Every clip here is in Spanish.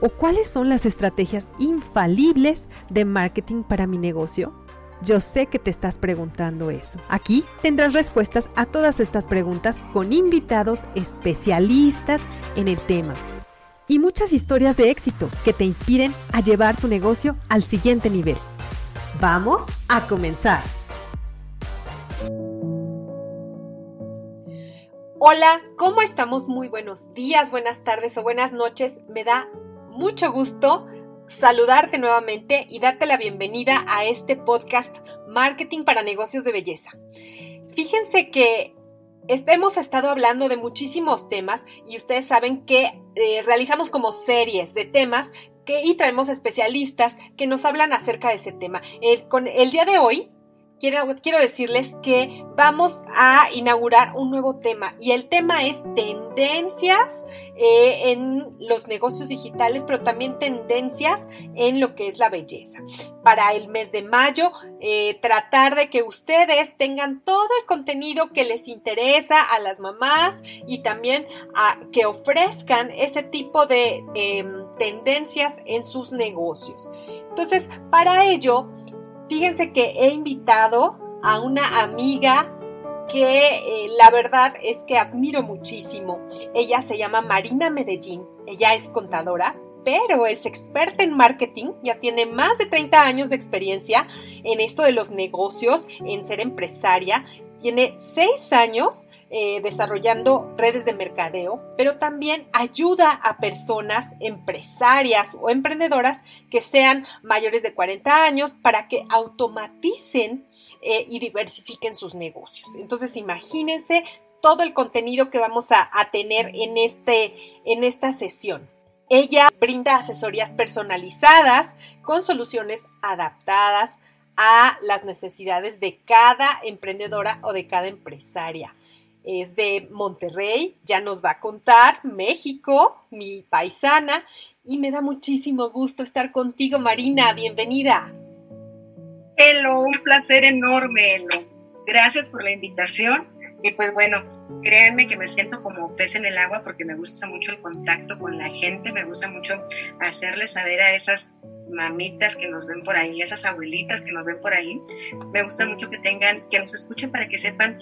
¿O cuáles son las estrategias infalibles de marketing para mi negocio? Yo sé que te estás preguntando eso. Aquí tendrás respuestas a todas estas preguntas con invitados especialistas en el tema y muchas historias de éxito que te inspiren a llevar tu negocio al siguiente nivel. Vamos a comenzar. Hola, ¿cómo estamos? Muy buenos días, buenas tardes o buenas noches. Me da mucho gusto saludarte nuevamente y darte la bienvenida a este podcast Marketing para Negocios de Belleza. Fíjense que hemos estado hablando de muchísimos temas y ustedes saben que eh, realizamos como series de temas que, y traemos especialistas que nos hablan acerca de ese tema. con el día de hoy quiero, decirles que vamos a inaugurar un nuevo tema y el tema es tendencias eh, en los negocios digitales, pero también tendencias en lo que es la belleza. Para el mes de mayo, eh, tratar de que ustedes tengan todo el contenido que les interesa a las mamás y también a que ofrezcan ese tipo de em, tendencias en sus negocios. Entonces, para ello, Fíjense que he invitado a una amiga que eh, la verdad es que admiro muchísimo. Ella se llama Marina Medellín, ella es contadora, pero es experta en marketing, ya tiene más de 30 años de experiencia en esto de los negocios, en ser empresaria, tiene 6 años eh, desarrollando redes de mercadeo, pero también ayuda a personas empresarias o emprendedoras que sean mayores de 40 años para que automaticen eh, y diversifiquen sus negocios. Entonces, imagínense todo el contenido que vamos a, a tener en, este, en esta sesión. Ella brinda asesorías personalizadas con soluciones adaptadas a las necesidades de cada emprendedora o de cada empresaria es de Monterrey, ya nos va a contar México, mi paisana, y me da muchísimo gusto estar contigo, Marina, bienvenida. Hello, un placer enorme, Elo. Gracias por la invitación. Y pues bueno, créanme que me siento como pez en el agua porque me gusta mucho el contacto con la gente, me gusta mucho hacerles saber a esas mamitas que nos ven por ahí, esas abuelitas que nos ven por ahí. Me gusta mucho que tengan, que nos escuchen para que sepan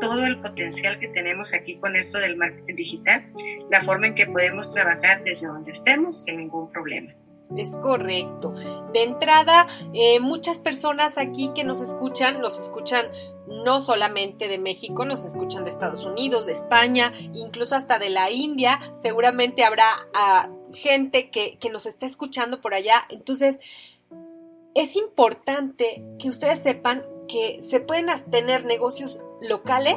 todo el potencial que tenemos aquí con esto del marketing digital, la forma en que podemos trabajar desde donde estemos sin ningún problema. Es correcto. De entrada, eh, muchas personas aquí que nos escuchan, nos escuchan no solamente de México, nos escuchan de Estados Unidos, de España, incluso hasta de la India. Seguramente habrá ah, gente que, que nos está escuchando por allá. Entonces, es importante que ustedes sepan que se pueden tener negocios locales,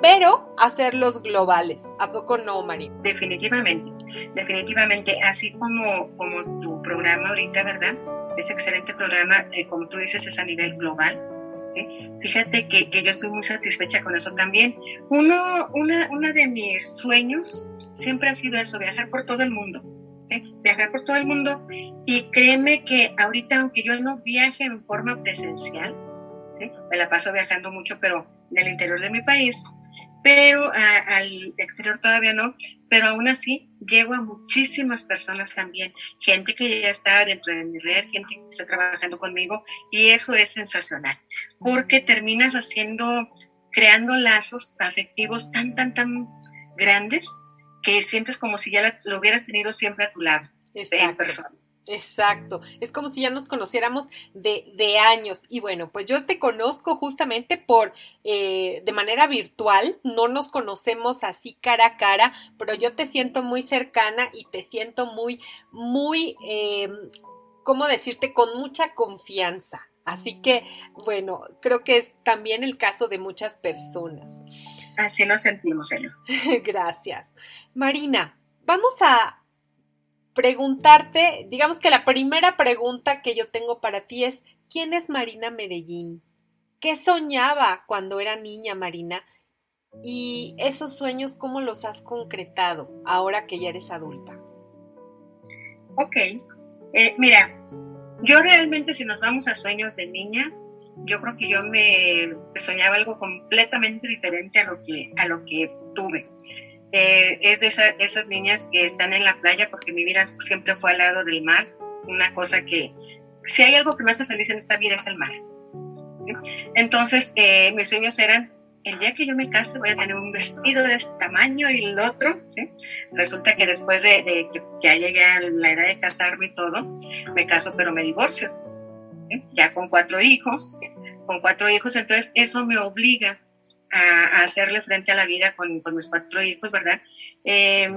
pero hacerlos globales. ¿A poco no, María? Definitivamente, definitivamente. Así como, como tu programa ahorita, ¿verdad? Ese excelente programa, eh, como tú dices, es a nivel global. ¿sí? Fíjate que, que, yo estoy muy satisfecha con eso también. Uno, una, una de mis sueños siempre ha sido eso, viajar por todo el mundo. Viajar por todo el mundo. Y créeme que ahorita, aunque yo no viaje en forma presencial, ¿sí? Me la paso viajando mucho, pero en el interior de mi país, pero al exterior todavía no, pero aún así llego a muchísimas personas también, gente que ya está dentro de mi red, gente que está trabajando conmigo y eso es sensacional, porque terminas haciendo, creando lazos afectivos tan, tan, tan grandes que sientes como si ya lo hubieras tenido siempre a tu lado, en persona. Exacto, es como si ya nos conociéramos de, de, años. Y bueno, pues yo te conozco justamente por, eh, de manera virtual, no nos conocemos así cara a cara, pero yo te siento muy cercana y te siento muy, muy, eh, ¿cómo decirte? Con mucha confianza. Así que, bueno, creo que es también el caso de muchas personas. Así nos sentimos, Elo. Gracias. Marina, vamos a preguntarte, digamos que la primera pregunta que yo tengo para ti es, ¿quién es Marina Medellín? ¿Qué soñaba cuando era niña, Marina? Y esos sueños, ¿cómo los has concretado ahora que ya eres adulta? Ok, eh, mira, yo realmente si nos vamos a sueños de niña, yo creo que yo me soñaba algo completamente diferente a lo que, a lo que tuve. Eh, es de esas niñas que están en la playa porque mi vida siempre fue al lado del mar, una cosa que si hay algo que me hace feliz en esta vida es el mar. Entonces, eh, mis sueños eran, el día que yo me case voy a tener un vestido de este tamaño y el otro. Resulta que después de, que ya llegué a la edad de casarme y todo, me caso pero me divorcio. Ya con cuatro hijos, con cuatro hijos, entonces eso me obliga a, hacerle frente a la vida con, con mis cuatro hijos, ¿verdad? Em,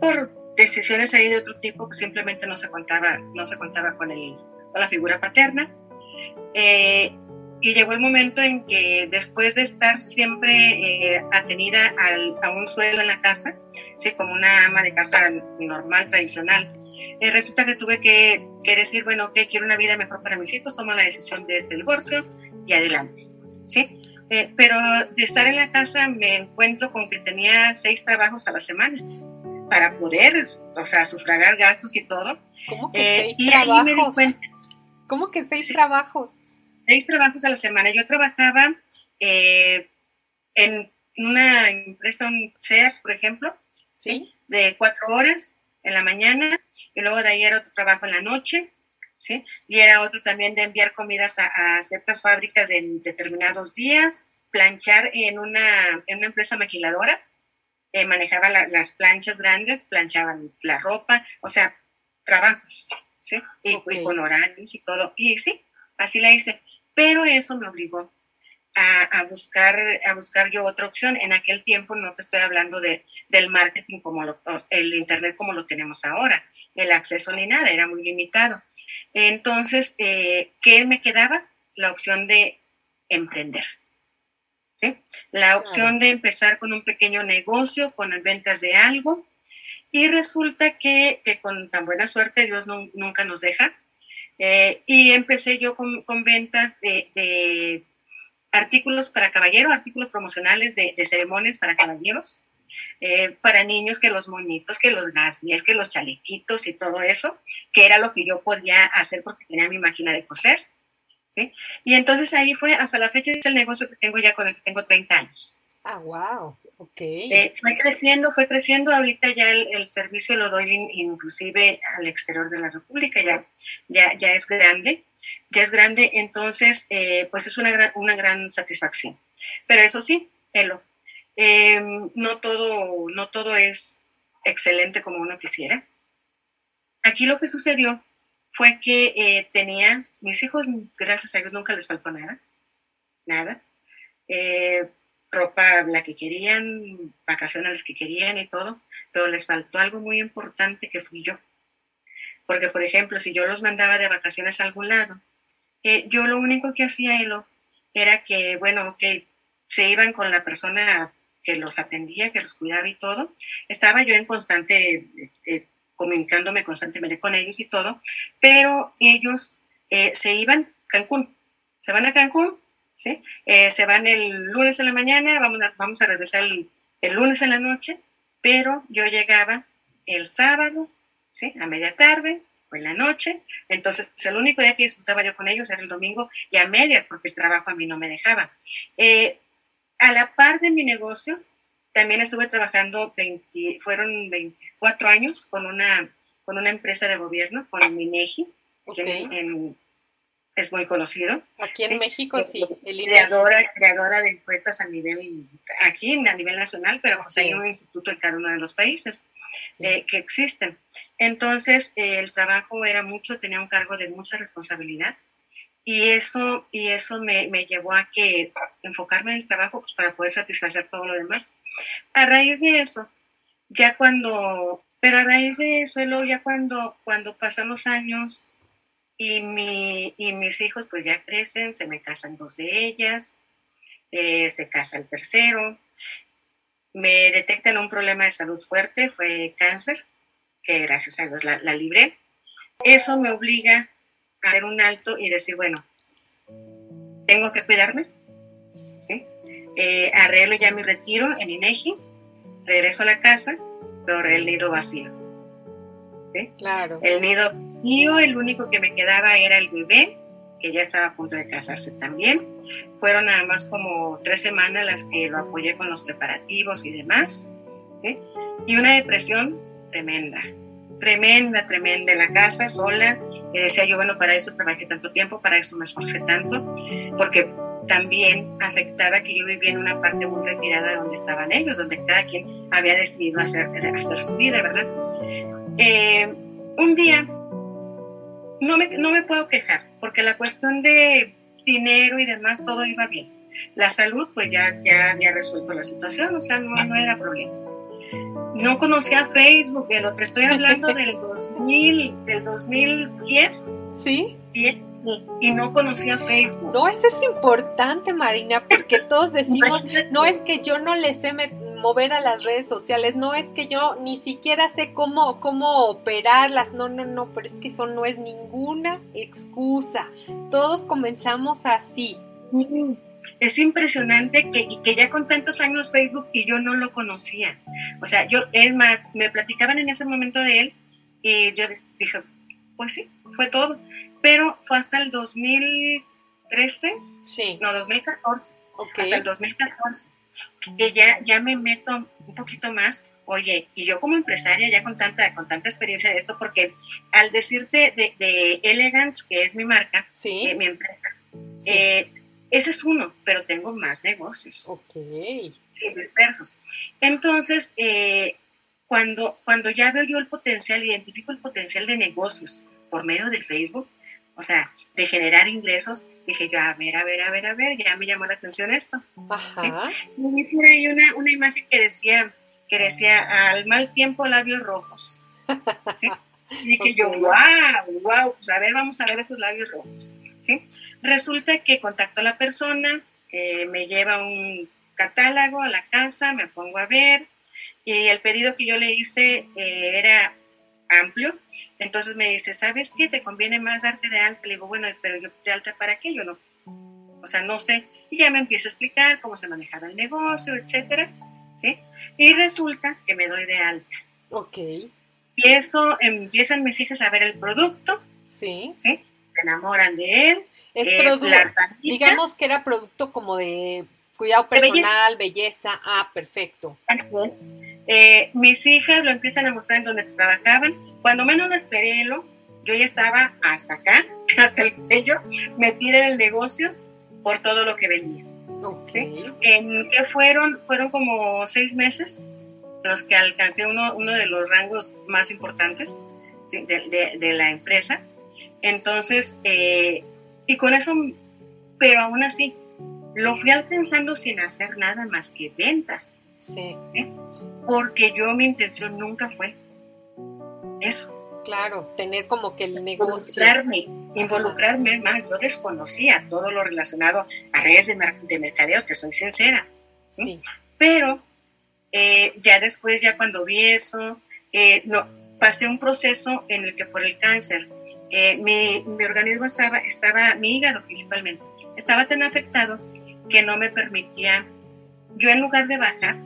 por decisiones ahí de otro tipo, que simplemente no se contaba, no se contaba con, el, con la figura paterna. Eh, y llegó el momento en que después de estar siempre eh, atenida al, a un suelo en la casa, ¿sí? como una ama de casa normal, tradicional, eh, resulta que tuve que, que, decir, bueno, que quiero una vida mejor para mis hijos, tomo la decisión de este divorcio y adelante. ¿sí? Eh, pero de estar en la casa me encuentro con que tenía seis trabajos a la semana para poder, o sea, sufragar gastos y todo. ¿Cómo que seis trabajos? ¿Cómo que seis trabajos? seis trabajos a la semana. Yo trabajaba eh, en una empresa, un Sears, por ejemplo, ¿sí? De cuatro horas en la mañana y luego de ahí era otro trabajo en la noche, ¿sí? Y era otro también de enviar comidas a, ciertas fábricas en determinados días, planchar en una, en una empresa maquiladora, eh, manejaba las planchas grandes, planchaban la ropa, o sea, trabajos, ¿sí? Y, y, con horarios y todo. Y sí, así la hice. Pero eso me obligó a, buscar, a buscar yo otra opción. En aquel tiempo no te estoy hablando de, del marketing como lo, el Internet como lo tenemos ahora. El acceso ni nada, era muy limitado. Entonces, eh, ¿qué me quedaba? La opción de emprender. ¿Sí? La opción de empezar con un pequeño negocio, con ventas de algo. Y resulta que, que con tan buena suerte Dios nunca nos deja eh, y empecé yo con, con ventas de, de, artículos para caballeros, artículos promocionales de, de ceremonias para caballeros, eh, para niños, que los moñitos, que los gasnies, que los chalequitos y todo eso, que era lo que yo podía hacer porque tenía mi máquina de coser. ¿sí? Y entonces ahí fue, hasta la fecha es el negocio que tengo ya con el que tengo 30 años. Ah, wow. Ok. Eh, fue creciendo, fue creciendo. Ahorita ya el, servicio lo doy inclusive al exterior de la República, ya, ya, ya es grande, ya es grande, entonces eh, pues es una gran, una gran satisfacción. Pero eso sí, Elo, em, no, todo, no todo es excelente como uno quisiera. Aquí lo que sucedió fue que eh, tenía, mis hijos, gracias a Dios, nunca les faltó nada, nada ropa la que querían, vacaciones las que querían y todo, pero les faltó algo muy importante que fui yo. Porque, por ejemplo, si yo los mandaba de vacaciones a algún lado, eh, yo lo único que hacía era que, bueno, que se iban con la persona que los atendía, que los cuidaba y todo. Estaba yo en constante, eh, eh, comunicándome constantemente con ellos y todo, pero ellos se iban a Cancún. Se van a Cancún ¿sí? Eh, se van el lunes en la mañana, vamos a, regresar el, lunes en la noche, pero yo llegaba el sábado, ¿sí? A media tarde o en la noche, entonces el único día que disfrutaba yo con ellos era el domingo y a medias, porque el trabajo a mí no me dejaba. Eh, a la par de mi negocio, también estuve trabajando, 20, fueron 24 años con una, con una empresa de gobierno, con Minegi, en, es muy conocido. Aquí en México sí. El creadora, creadora de encuestas a nivel, aquí a nivel nacional, pero pues hay un instituto en cada uno de los países eh, que existen. Entonces, eh, el trabajo era mucho, tenía un cargo de mucha responsabilidad y eso, y eso me, me llevó a que enfocarme en el trabajo pues, para poder satisfacer todo lo demás. A raíz de eso, ya cuando, pero a raíz de eso, ya cuando, cuando pasan los años, y, mi, y mis hijos pues ya crecen, se me casan dos de ellas, eh, se casa el tercero, me detectan un problema de salud fuerte, fue cáncer, que gracias a Dios la, la libré. Eso me obliga hacer un alto y decir, bueno, tengo que cuidarme. ¿sí? Eh, arreglo ya mi retiro en INEGI, regreso a la casa, pero el nido vacío. ¿sí? Claro. El nido vacío, el único que me quedaba era el bebé, que ya estaba a punto de casarse también. Fueron nada más como tres semanas las que lo apoyé con los preparativos y demás. ¿sí? Y una depresión tremenda, tremenda, tremenda en la casa, sola. Y decía yo, bueno, para eso trabajé tanto tiempo, para esto me esforcé tanto, porque también afectaba que yo vivía en una parte muy retirada de donde estaban ellos, donde cada quien había decidido hacer, hacer su vida, ¿verdad? Eh, un día, no me, no me puedo quejar, porque la cuestión de dinero y demás, todo iba bien. La salud, pues ya, ya había resuelto la situación, o sea, no, no era problema no conocía Facebook, de lo que estoy hablando del 2000, del 2010. ¿Sí? y no conocía Facebook. No, eso es importante, Marina, porque todos decimos, no es que yo no le sé mover a las redes sociales, no es que yo ni siquiera sé cómo, cómo operarlas, no, no, no, pero es que eso no es ninguna excusa. Todos comenzamos así. Es impresionante que, que ya con tantos años Facebook y yo no lo conocía. O sea, yo, es más, me platicaban en ese momento de él y yo dije, pues sí, fue todo. Pero fue hasta el 2013, sí. no, 2014, hasta el 2014, que ya, ya me meto un poquito más. Oye, y yo como empresaria ya con tanta, con tanta experiencia de esto, porque al decirte de, de Elegance, que es mi marca, ¿Sí? eh, mi empresa, sí. eh, ese es uno, pero tengo más negocios. Ok. Sí, dispersos. Entonces, eh, cuando, cuando ya veo yo el potencial, identifico el potencial de negocios por medio de Facebook, o sea, de generar ingresos, dije yo, a ver, a ver, a ver, a ver, ya me llamó la atención esto. Ajá. ¿sí? Y vi por ahí una, una imagen que decía, que decía, al mal tiempo labios rojos. ¿sí? Y dije okay. yo, wow, wow, pues a ver, vamos a ver esos labios rojos. ¿sí? Resulta que contacto a la persona, eh, me lleva un catálogo a la casa, me pongo a ver, y el pedido que yo le hice eh, era amplio, entonces me dice, ¿sabes qué? ¿Te conviene más darte de alta? Le digo, bueno, pero yo de alta para qué? Yo no, o sea, no sé. Y ya me empieza a explicar cómo se manejaba el negocio, etcétera, ¿sí? Y resulta que me doy de alta. Ok. Y eso, empiezan mis hijas a ver el producto, Sí. ¿sí? Se enamoran de él. Es Eh, producto, digamos que era producto como de cuidado belleza. personal, belleza. Ah, perfecto. Así es. Eh, mis hijas lo empiezan a mostrar en donde trabajaban. Cuando menos lo esperé, yo ya estaba hasta acá, hasta el cuello, metida en el negocio por todo lo que venía. Ok. En que fueron, fueron como seis meses los que alcancé uno, uno de los rangos más importantes ¿sí? de, de- de la empresa. Entonces, eh, y con eso, pero aún así, lo fui alcanzando sin hacer nada más que ventas. Sí, porque yo mi intención nunca fue eso, claro, tener como que el negocio. involucrarme, involucrarme más, yo desconocía todo lo relacionado a redes de, mer- de mercadeo, te soy sincera, Sí, pero eh, ya después, ya cuando vi eso, eh, no, pasé un proceso en el que por el cáncer, eh, mi, mi organismo estaba, estaba, mi hígado principalmente, estaba tan afectado que no me permitía, yo en lugar de bajar,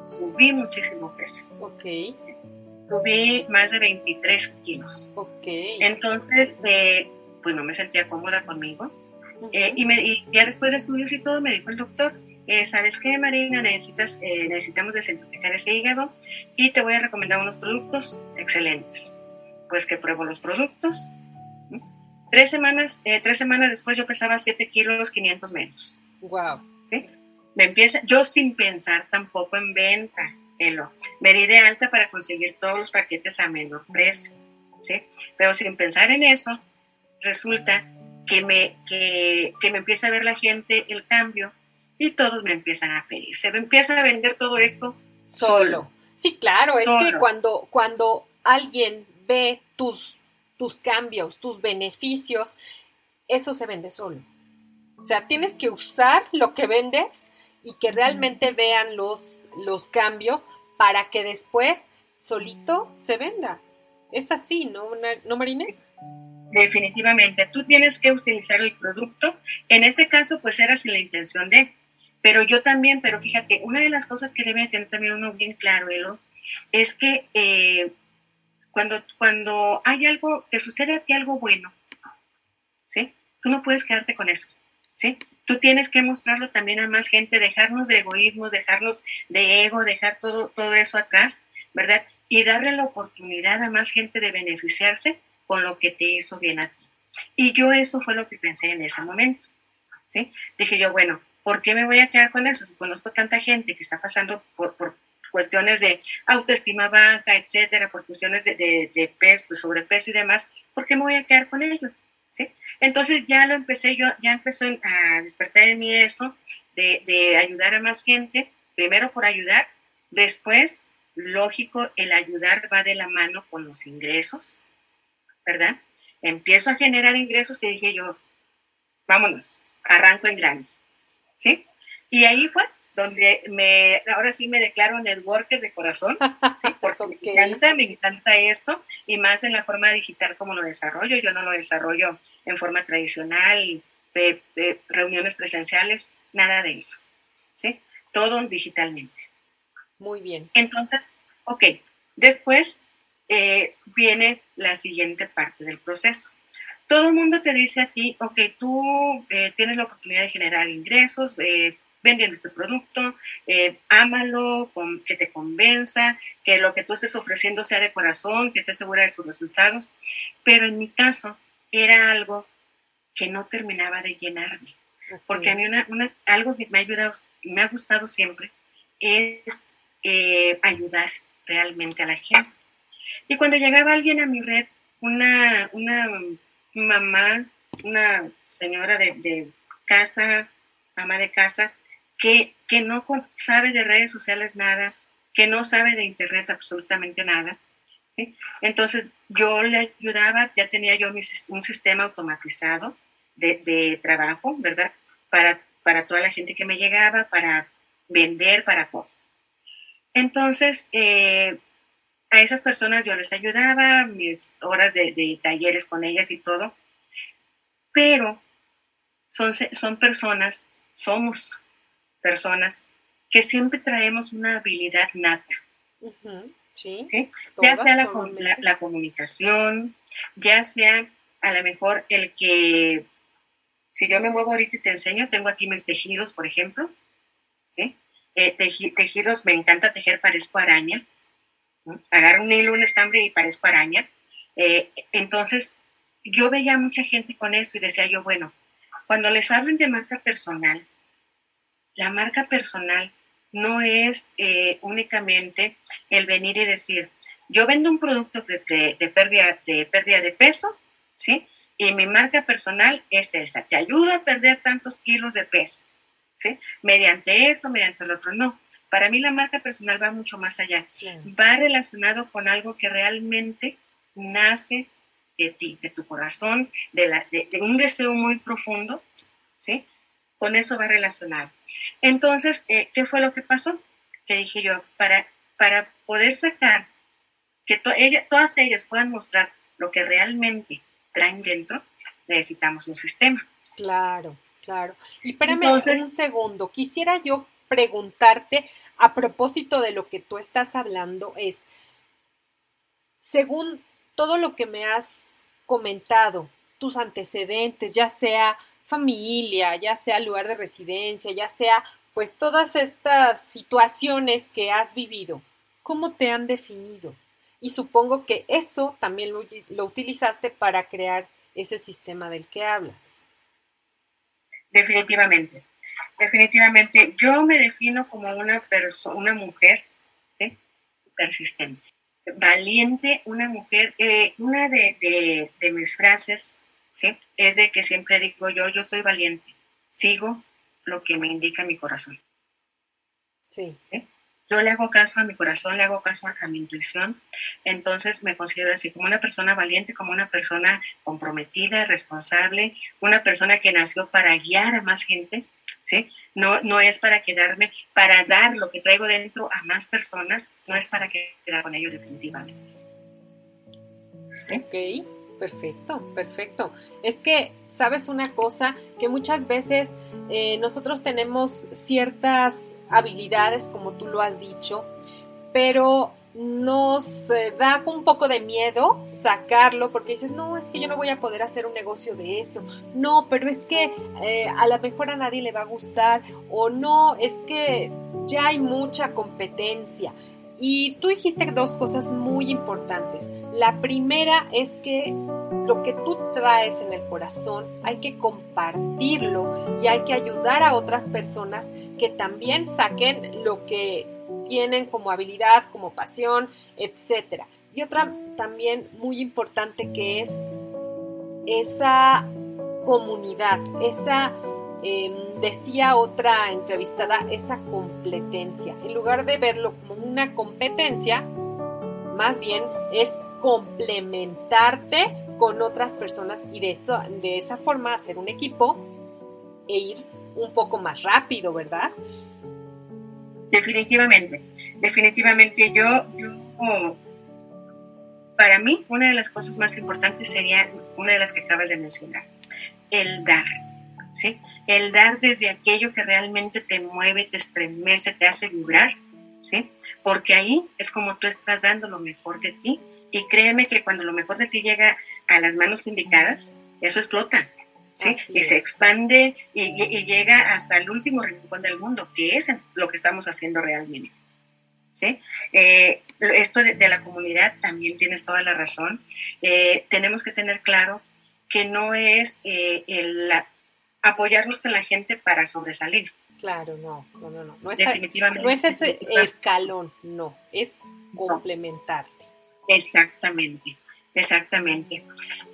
subí muchísimo peso. ok, subí más de 23 kilos. ok. Entonces, eh, pues no me sentía cómoda conmigo. Eh, y, me, y ya después de estudios y todo, me dijo el doctor, eh, ¿sabes qué, Marina? Necesitas, eh, necesitamos desintoxicar ese hígado y te voy a recomendar unos productos excelentes. Pues que pruebo los productos. Tres semanas, eh, tres semanas después yo pesaba 7 kilos 500 menos. Wow. ¿sí? Me empieza, yo sin pensar tampoco en venta, Elo. Me di de alta para conseguir todos los paquetes a menor precio, ¿sí? Pero sin pensar en eso, resulta que me, que, que me empieza a ver la gente el cambio y todos me empiezan a pedir. Se me empieza a vender todo esto Solo. Sí, claro, es que cuando, cuando alguien ve tus, tus cambios, tus beneficios, eso se vende solo. O sea, tienes que usar lo que vendes y que realmente vean los, los cambios para que después solito se venda. Es así, ¿no, ¿no Marine? Definitivamente, tú tienes que utilizar el producto. En este caso, pues era sin la intención de, pero yo también, pero fíjate, una de las cosas que debe tener también uno bien claro, Elo, es que eh, cuando, cuando hay algo, te sucede a ti algo bueno, ¿sí? Tú no puedes quedarte con eso, ¿sí? Tú tienes que mostrarlo también a más gente, dejarnos de egoísmo, dejarnos de ego, dejar todo, todo eso atrás, ¿verdad? Y darle la oportunidad a más gente de beneficiarse con lo que te hizo bien a ti. Y yo eso fue lo que pensé en ese momento, ¿sí? Dije yo, bueno, ¿por qué me voy a quedar con eso? Si conozco tanta gente que está pasando por, por cuestiones de autoestima baja, etcétera, por cuestiones de, peso, sobrepeso y demás, ¿por qué me voy a quedar con ellos? ¿Sí? Entonces ya lo empecé, yo ya empezó a despertar en mí eso de, de ayudar a más gente, primero por ayudar, después, lógico, el ayudar va de la mano con los ingresos, ¿verdad? Empiezo a generar ingresos y dije yo, vámonos, arranco en grande, ¿sí? Y ahí fue, donde me, ahora sí me declaro networker de corazón, porque me encanta, me encanta esto, y más en la forma digital como lo desarrollo. Yo no lo desarrollo en forma tradicional, de, reuniones presenciales, nada de eso, ¿sí? Todo digitalmente. Muy bien. Entonces, ok, después eh, viene la siguiente parte del proceso. Todo el mundo te dice a ti, ok, tú eh, tienes la oportunidad de generar ingresos, eh, vendiendo este producto, eh, ámalo, con, que te convenza, que lo que tú estés ofreciendo sea de corazón, que estés segura de sus resultados. Pero en mi caso era algo que no terminaba de llenarme. Porque a mí una, algo que me ha ayudado, me ha gustado siempre, es eh, ayudar realmente a la gente. Y cuando llegaba alguien a mi red, una, una mamá, una señora de, de casa, mamá de casa, que, no sabe de redes sociales nada, que no sabe de internet absolutamente nada. Entonces yo le ayudaba, ya tenía yo un sistema automatizado de, trabajo, ¿verdad? Para, para toda la gente que me llegaba, para vender, para todo. Entonces, eh, a esas personas yo les ayudaba, mis horas de, de, talleres con ellas y todo, pero son, son personas, somos personas que siempre traemos una habilidad nata. Ya sea la, la, comunicación, ya sea a lo mejor el que, si yo me muevo ahorita y te enseño, tengo aquí mis tejidos, por ejemplo, ¿sí? Eh, tejidos, me encanta tejer, parezco araña. Agarro un hilo, un estambre y parezco araña. Eh, entonces, yo veía mucha gente con eso y decía yo, bueno, cuando les hablen de marca personal, la marca personal no es eh, únicamente el venir y decir, yo vendo un producto de, pérdida, de pérdida de peso, ¿sí? Y mi marca personal es esa, te ayuda a perder tantos kilos de peso, ¿sí? Mediante esto, mediante el otro, no. Para mí la marca personal va mucho más allá. Va relacionado con algo que realmente nace de ti, de tu corazón, de, la, de un deseo muy profundo, ¿sí? Con eso va relacionado. Entonces, eh, ¿qué fue lo que pasó? Que dije yo, para, para poder sacar, que todas ellas puedan mostrar lo que realmente traen dentro, necesitamos un sistema. Claro, claro. Y espérame un segundo, quisiera yo preguntarte a propósito de lo que tú estás hablando, es, según todo lo que me has comentado, tus antecedentes, ya sea familia, ya sea lugar de residencia, ya sea pues todas estas situaciones que has vivido, ¿cómo te han definido? Y supongo que eso también lo, utilizaste para crear ese sistema del que hablas. Definitivamente, definitivamente. Yo me defino como una persona, una mujer persistente, valiente, una mujer. Eh, una de mis frases es de que siempre digo yo, yo soy valiente, sigo lo que me indica mi corazón. Sí. Yo le hago caso a mi corazón, le hago caso a mi intuición, entonces me considero así como una persona valiente, como una persona comprometida, responsable, una persona que nació para guiar a más gente, ¿sí? No, no es para quedarme, para dar lo que traigo dentro a más personas, no es para quedar con ellos definitivamente. ¿Sí? Ok, perfecto, perfecto. Es que, ¿sabes una cosa? Que muchas veces eh, nosotros tenemos ciertas habilidades, como tú lo has dicho, pero nos eh, da un poco de miedo sacarlo porque dices, no, es que yo no voy a poder hacer un negocio de eso. No, pero es que eh, a lo mejor a nadie le va a gustar o no, es que ya hay mucha competencia. Y tú dijiste dos cosas muy importantes. La primera es que lo que tú traes en el corazón hay que compartirlo y hay que ayudar a otras personas que también saquen lo que tienen como habilidad, como pasión, etc. Y otra también muy importante que es esa comunidad, esa, em, decía otra entrevistada, esa competencia. En lugar de verlo como una competencia, más bien es complementarte con otras personas y de, eso, de esa forma hacer un equipo e ir un poco más rápido, ¿verdad? Definitivamente, definitivamente yo, yo, para mí, una de las cosas más importantes sería una de las que acabas de mencionar, el dar, ¿sí? El dar desde aquello que realmente te mueve, te estremece, te hace vibrar, ¿sí? Porque ahí es como tú estás dando lo mejor de ti y créeme que cuando lo mejor de ti llega a las manos indicadas, eso explota, ¿sí? y se expande y, llega hasta el último rincón del mundo, que es lo que estamos haciendo realmente. ¿sí? Eh, esto de, la comunidad también tienes toda la razón. Eh, tenemos que tener claro que no es el eh, apoyarnos en la gente para sobresalir. Claro, no, no, no, no. No es, Definitivamente. No es ese escalón, no, es complementarte. Exactamente. Exactamente.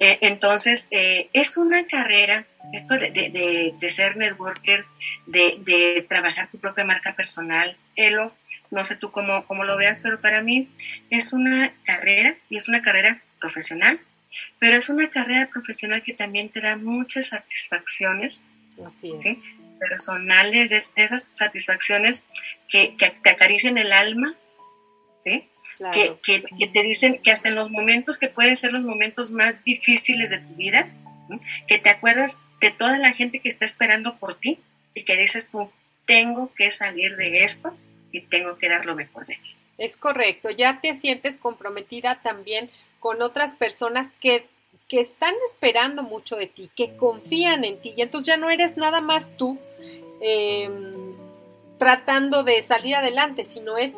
Eh, entonces, eh, es una carrera, esto de, ser networker, de, trabajar tu propia marca personal, Elo, no sé tú cómo, cómo lo veas, pero para mí es una carrera y es una carrera profesional, pero es una carrera profesional que también te da muchas satisfacciones personales, esas satisfacciones que, que te acarician el alma, ¿sí? Que, te dicen que hasta en los momentos que pueden ser los momentos más difíciles de tu vida, que te acuerdas de toda la gente que está esperando por ti y que dices tú, tengo que salir de esto y tengo que dar lo mejor de mí. Es correcto, ya te sientes comprometida también con otras personas que, que están esperando mucho de ti, que confían en ti y entonces ya no eres nada más tú. Em, tratando de salir adelante, sino es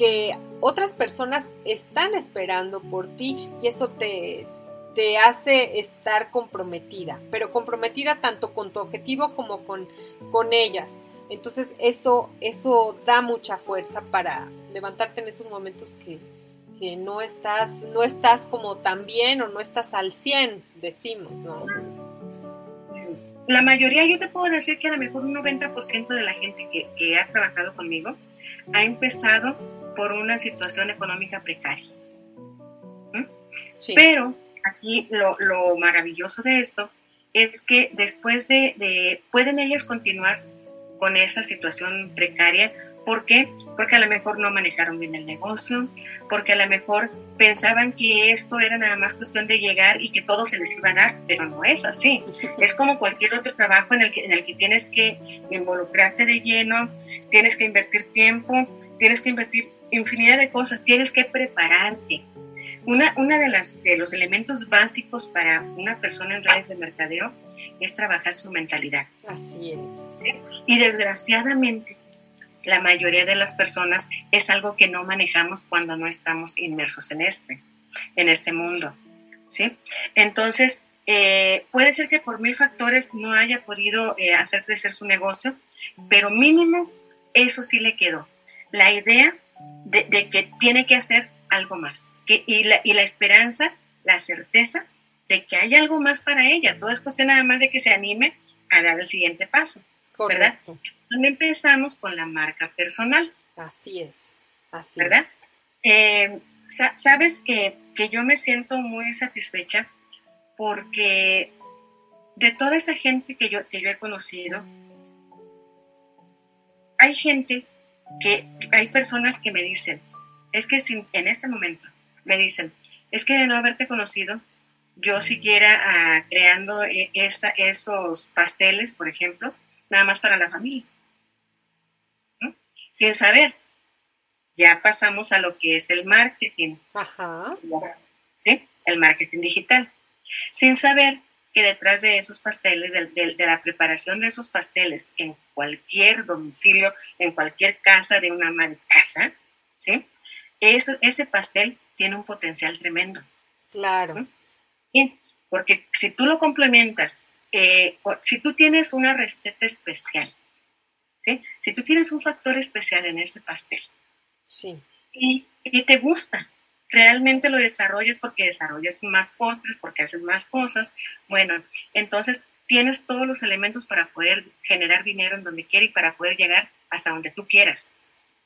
que otras personas están esperando por ti y eso te, te hace estar comprometida, pero comprometida tanto con tu objetivo como con, con ellas. Entonces eso, eso da mucha fuerza para levantarte en esos momentos que, que no estás, no estás como tan bien o no estás al 100, decimos, ¿no? La mayoría, yo te puedo decir que a lo mejor un 90% de la gente que, que ha trabajado conmigo ha empezado por una situación económica precaria. ¿Mm? Pero aquí lo, maravilloso de esto es que después de, pueden ellas continuar con esa situación precaria. ¿Por qué? Porque a lo mejor no manejaron bien el negocio, porque a lo mejor pensaban que esto era nada más cuestión de llegar y que todo se les iba a dar, pero no es así. Es como cualquier otro trabajo en el que, en el que tienes que involucrarte de lleno, tienes que invertir tiempo, tienes que invertir infinidad de cosas, tienes que prepararte. Una, una de, las, de los elementos básicos para una persona en redes de mercadeo es trabajar su mentalidad. Así es. Y desgraciadamente, la mayoría de las personas es algo que no manejamos cuando no estamos inmersos en este, en este mundo. ¿sí? Entonces, eh, puede ser que por mil factores no haya podido eh, hacer crecer su negocio, pero mínimo eso sí le quedó. La idea de, que tiene que hacer algo más. Que, y, la, y la esperanza, la certeza de que hay algo más para ella. Todo es cuestión nada más de que se anime a dar el siguiente paso. ¿Verdad? Donde empezamos con la marca personal. Así es. Así ¿Verdad? Eh, sabes que, que yo me siento muy satisfecha porque de toda esa gente que yo, que yo he conocido, hay gente que, hay personas que me dicen, es que en este momento me dicen, es que de no haberte conocido, yo siguiera ah, creando eh, esa, esos pasteles, por ejemplo, nada más para la familia. Sin saber, ya pasamos a lo que es el marketing. Ajá. ¿Sí? El marketing digital. Sin saber que detrás de esos pasteles, de, la preparación de esos pasteles en cualquier domicilio, en cualquier casa de una ama casa, ¿sí? ese pastel tiene un potencial tremendo. Claro. Bien, porque si tú lo complementas, eh, si tú tienes una receta especial, ¿sí? Si tú tienes un factor especial en ese pastel, sí. y, y te gusta, realmente lo desarrollas porque desarrollas más postres, porque haces más cosas, bueno, entonces tienes todos los elementos para poder generar dinero en donde quieras y para poder llegar hasta donde tú quieras.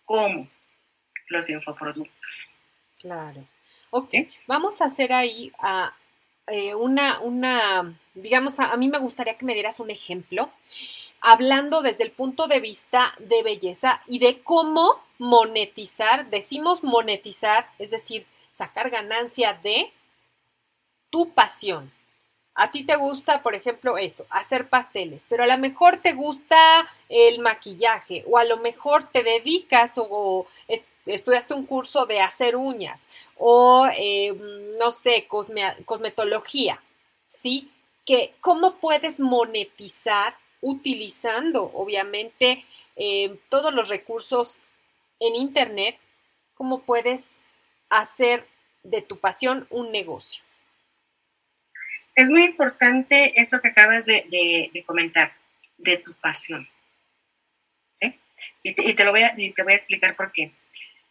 ¿Cómo? Los infoproductos. Claro. Ok, vamos a hacer ahí a, eh, una, una, digamos, a, mí me gustaría que me dieras un ejemplo, hablando desde el punto de vista de belleza y de cómo monetizar, decimos monetizar, es decir, sacar ganancia de tu pasión. A ti te gusta, por ejemplo, eso, hacer pasteles, pero a lo mejor te gusta el maquillaje o a lo mejor te dedicas o, estudiaste un curso de hacer uñas o, eh, no sé, cosmetología, ¿sí? Que cómo puedes monetizar utilizando, obviamente, eh, todos los recursos en Internet, cómo puedes hacer de tu pasión un negocio. Es muy importante esto que acabas de, comentar, de tu pasión. ¿Sí? Y te, lo voy a, te voy a explicar por qué.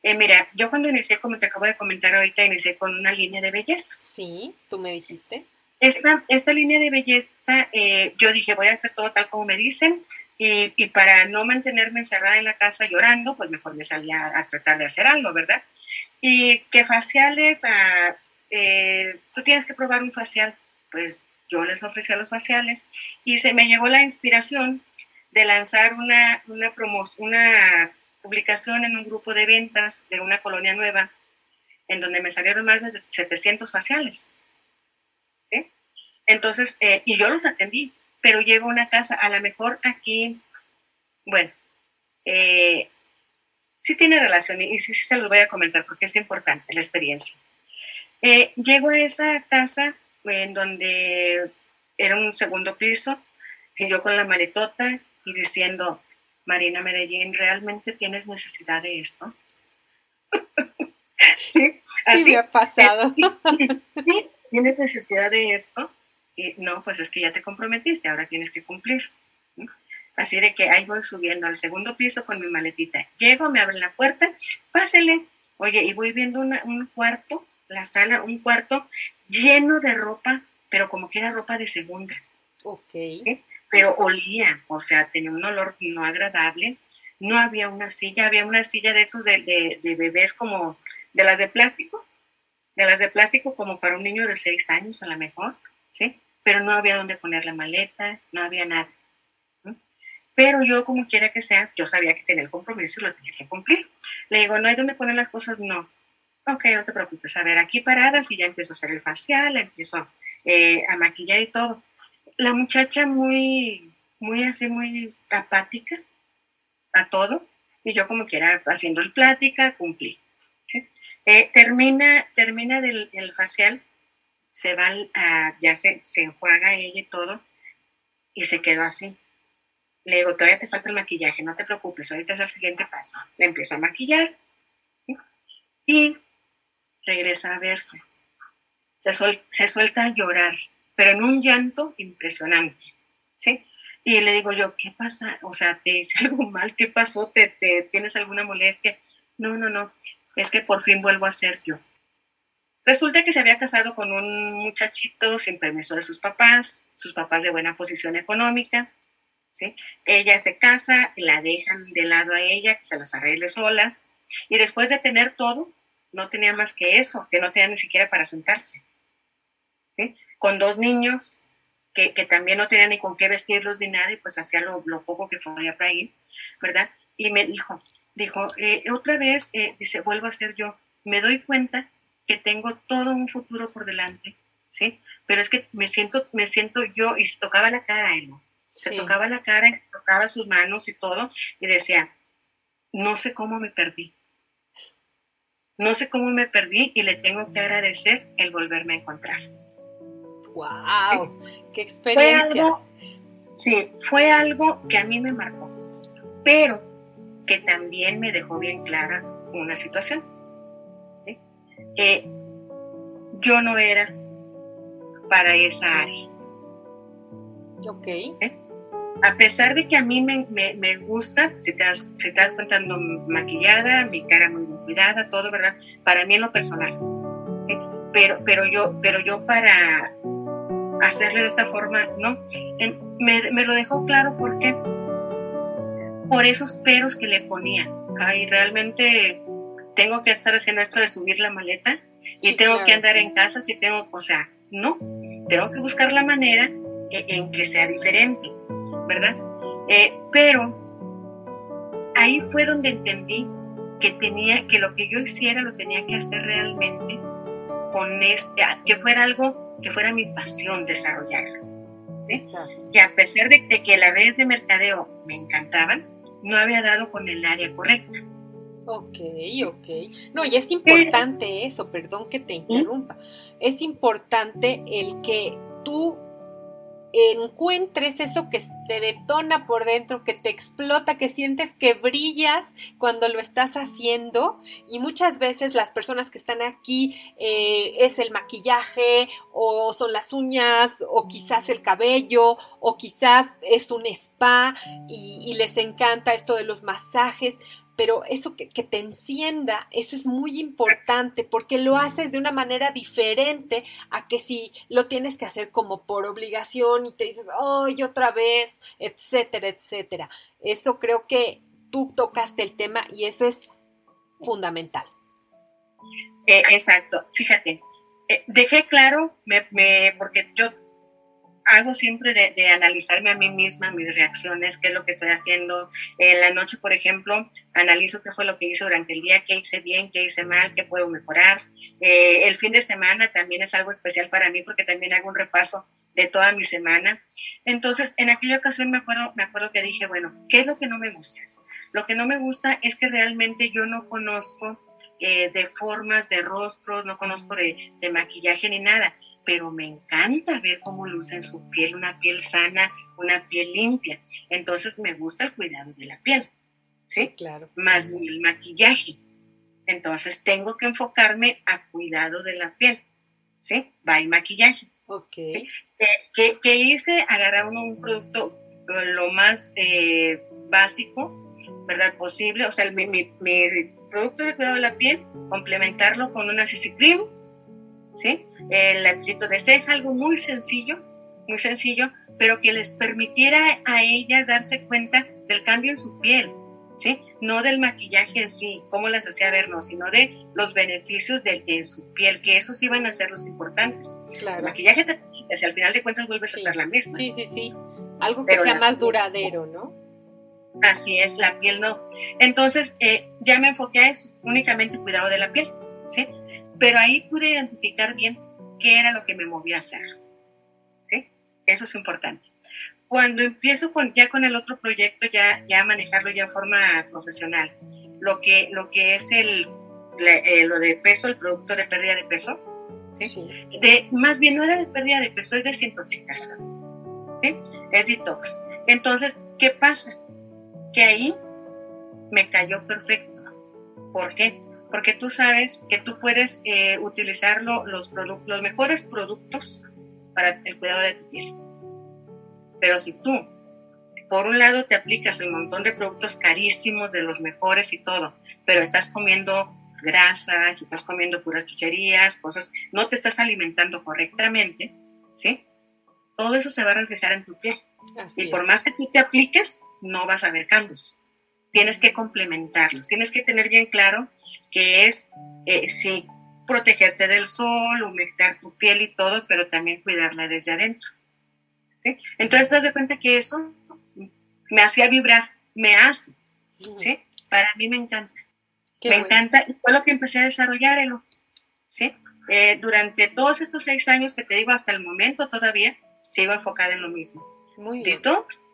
Eh, mira, yo cuando inicié, como te acabo de comentar ahorita, inicié con una línea de belleza. Sí, tú me dijiste. Esta, esta línea de belleza, eh, yo dije, voy a hacer todo tal como me dicen, y, y, para no mantenerme encerrada en la casa llorando, pues mejor me salía a, tratar de hacer algo, ¿verdad? Y que faciales, eh, tú tienes que probar un facial, pues yo les ofrecía los faciales, y se me llegó la inspiración de lanzar una, una, una publicación en un grupo de ventas de una colonia nueva, en donde me salieron más de 700 faciales. Entonces, eh, y yo los atendí, pero llego a una casa, a lo mejor aquí, bueno, eh, sí tiene relación y sí, sí se los voy a comentar porque es importante la experiencia. Eh, llego a esa casa en donde era un segundo piso, y yo con la maletota y diciendo, Marina Medellín, ¿realmente tienes necesidad de esto? sí, así sí ha pasado. ¿Sí? ¿Tienes necesidad de esto? Y no, pues es que ya te comprometiste, ahora tienes que cumplir. Así de que ahí voy subiendo al segundo piso con mi maletita. Llego, me abren la puerta, pásele. Oye, y voy viendo un cuarto, la sala, un cuarto lleno de ropa, pero como que era ropa de segunda. Ok. ¿sí? pero olía, o sea, tenía un olor no agradable. No había una silla, había una silla de esos de, bebés como de las de plástico, de las de plástico como para un niño de seis años a lo mejor, ¿sí? Pero no había donde poner la maleta, no había nada. Pero yo, como quiera que sea, yo sabía que tenía el compromiso y lo tenía que cumplir. Le digo, ¿no hay donde poner las cosas? No. Ok, no te preocupes. A ver, aquí paradas y ya empiezo a hacer el facial, empiezo eh, a maquillar y todo la muchacha muy, muy así, muy apática a todo, y yo como quiera haciendo el plática, cumplí. Eh, termina, termina del, facial, se va a, ya se, se enjuaga ella y todo, y se quedó así. Le digo, todavía te falta el maquillaje, no te preocupes, ahorita es el siguiente paso. Le empiezo a maquillar y regresa a verse. Se, se suelta a llorar pero en un llanto impresionante, ¿sí? Y le digo yo, ¿qué pasa? O sea, ¿te hice algo mal? ¿Qué pasó? ¿Te, te tienes alguna molestia? No, no, no, es que por fin vuelvo a ser yo. Resulta que se había casado con un muchachito sin permiso de sus papás, sus papás de buena posición económica, ¿sí? Ella se casa, la dejan de lado a ella, que se las arregle solas, y después de tener todo, no tenía más que eso, que no tenía ni siquiera para sentarse. con dos niños que, también no tenían ni con qué vestirlos ni nada, y pues hacía lo, poco que podía para ir, ¿verdad? y me dijo, dijo, eh, otra vez, eh, dice, vuelvo a ser yo. Me doy cuenta que tengo todo un futuro por delante, ¿sí? Pero es que me siento, me siento yo, y se tocaba la cara él, Se tocaba la cara, tocaba sus manos y todo, y decía, no sé cómo me perdí. No sé cómo me perdí y le tengo que agradecer el volverme a encontrar. ¡Wow! ¡Qué experiencia! sí, fue algo que a mí me marcó, pero que también me dejó bien clara una situación. ¿sí? yo no era para esa área. Ok. A pesar de que a mí me, me, gusta, si te, das, si te das cuenta, maquillada, mi cara muy cuidada, todo, ¿verdad? Para mí en lo personal. ¿sí? Pero, pero, yo, pero yo para hacerle de esta forma, no. me, me, lo dejó claro porque por esos peros que le ponía. Ay, realmente tengo que estar haciendo esto de subir la maleta y tengo que andar en casa si tengo, o sea, no, tengo que buscar la manera e, en, que sea diferente, ¿verdad? Eh, pero ahí fue donde entendí que tenía, que lo que yo hiciera lo tenía que hacer realmente con este, que fuera algo, que fuera mi pasión desarrollarlo. ¿sí? Que a pesar de, que las redes de mercadeo me encantaban, no había dado con el área correcta. Ok, ok. No, y es importante eso, perdón que te interrumpa. Es importante el que tú encuentres eso que te detona por dentro, que te explota, que sientes que brillas cuando lo estás haciendo. Y muchas veces las personas que están aquí eh, es el maquillaje o son las uñas o quizás el cabello o quizás es un spa y les encanta esto de los masajes pero eso que, te encienda, eso es muy importante porque lo haces de una manera diferente a que si lo tienes que hacer como por obligación y te dices, ¡ay, otra vez! etcétera, etcétera. Eso creo que tú tocaste el tema y eso es fundamental. Eh, exacto, fíjate, eh, dejé claro, me, porque yo hago siempre de, analizarme a mí misma, mis reacciones, qué es lo que estoy haciendo. En la noche, por ejemplo, analizo qué fue lo que hice durante el día, qué hice bien, qué hice mal, qué puedo mejorar. Eh, el fin de semana también es algo especial para mí porque también hago un repaso de toda mi semana. Entonces, en aquella ocasión me acuerdo, me acuerdo que dije, bueno, ¿qué es lo que no me gusta? Lo que no me gusta es que realmente yo no conozco eh, de formas, de rostros, no conozco de, de maquillaje ni nada pero me encanta ver cómo luce en su piel una piel sana, una piel limpia. Entonces me gusta el cuidado de la piel, ¿sí? claro. Más el maquillaje. Entonces tengo que enfocarme a cuidado de la piel, ¿sí? Va el maquillaje. Ok. ¿Qué, hice? Agarrar un producto lo más eh, básico, ¿verdad? Posible, o sea, mi, mi, producto de cuidado de la piel, complementarlo con una CC Cream, ¿sí? El lapicito de ceja, algo muy sencillo, muy sencillo, pero que les permitiera a ellas darse cuenta del cambio en su piel, ¿sí? No del maquillaje en sí, cómo las hacía ver, no, sino de los beneficios de, en su piel, que esos iban a ser los importantes. Claro. El maquillaje te si al final de cuentas vuelves a ser la misma. Sí, sí, sí. Algo que sea más duradero, ¿no? Así es, la piel no. Entonces, eh, ya me enfoqué a eso, únicamente cuidado de la piel, ¿sí? Pero ahí pude identificar bien qué era lo que me movía a hacer. ¿Sí? Eso es importante. Cuando empiezo con, ya con el otro proyecto, ya, ya manejarlo ya de forma profesional, lo que, lo que es el, eh, lo de peso, el producto de pérdida de peso, ¿sí? De, más bien no era de pérdida de peso, es desintoxicación. ¿sí? Es detox. Entonces, ¿qué pasa? Que ahí me cayó perfecto. ¿Por qué? Porque tú sabes que tú puedes eh, utilizar los, los mejores productos para el cuidado de tu piel. Pero si tú, por un lado, te aplicas un montón de productos carísimos, de los mejores y todo, pero estás comiendo grasas, estás comiendo puras chucherías, cosas, no te estás alimentando correctamente, ¿sí? Todo eso se va a reflejar en tu piel. y por más que tú te apliques, no vas a ver cambios. Tienes que complementarlos, tienes que tener bien claro que es, eh, sí, protegerte del sol, humectar tu piel y todo, pero también cuidarla desde adentro. ¿sí? Entonces te das cuenta que eso me hacía vibrar, me hace ¿sí? Para mí me encanta. me encanta y fue lo que empecé a desarrollar, ¿sí? Eh, durante todos estos seis años que te digo hasta el momento todavía, sigo enfocada en lo mismo. Muy bien. Detox,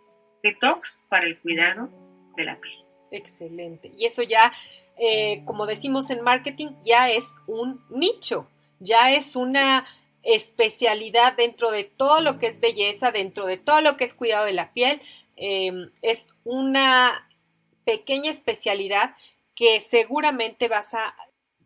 detox para el cuidado de la piel. Excelente. Y eso ya, eh, como decimos en marketing, ya es un nicho, ya es una especialidad dentro de todo lo que es belleza, dentro de todo lo que es cuidado de la piel. Em, es una pequeña especialidad que seguramente vas a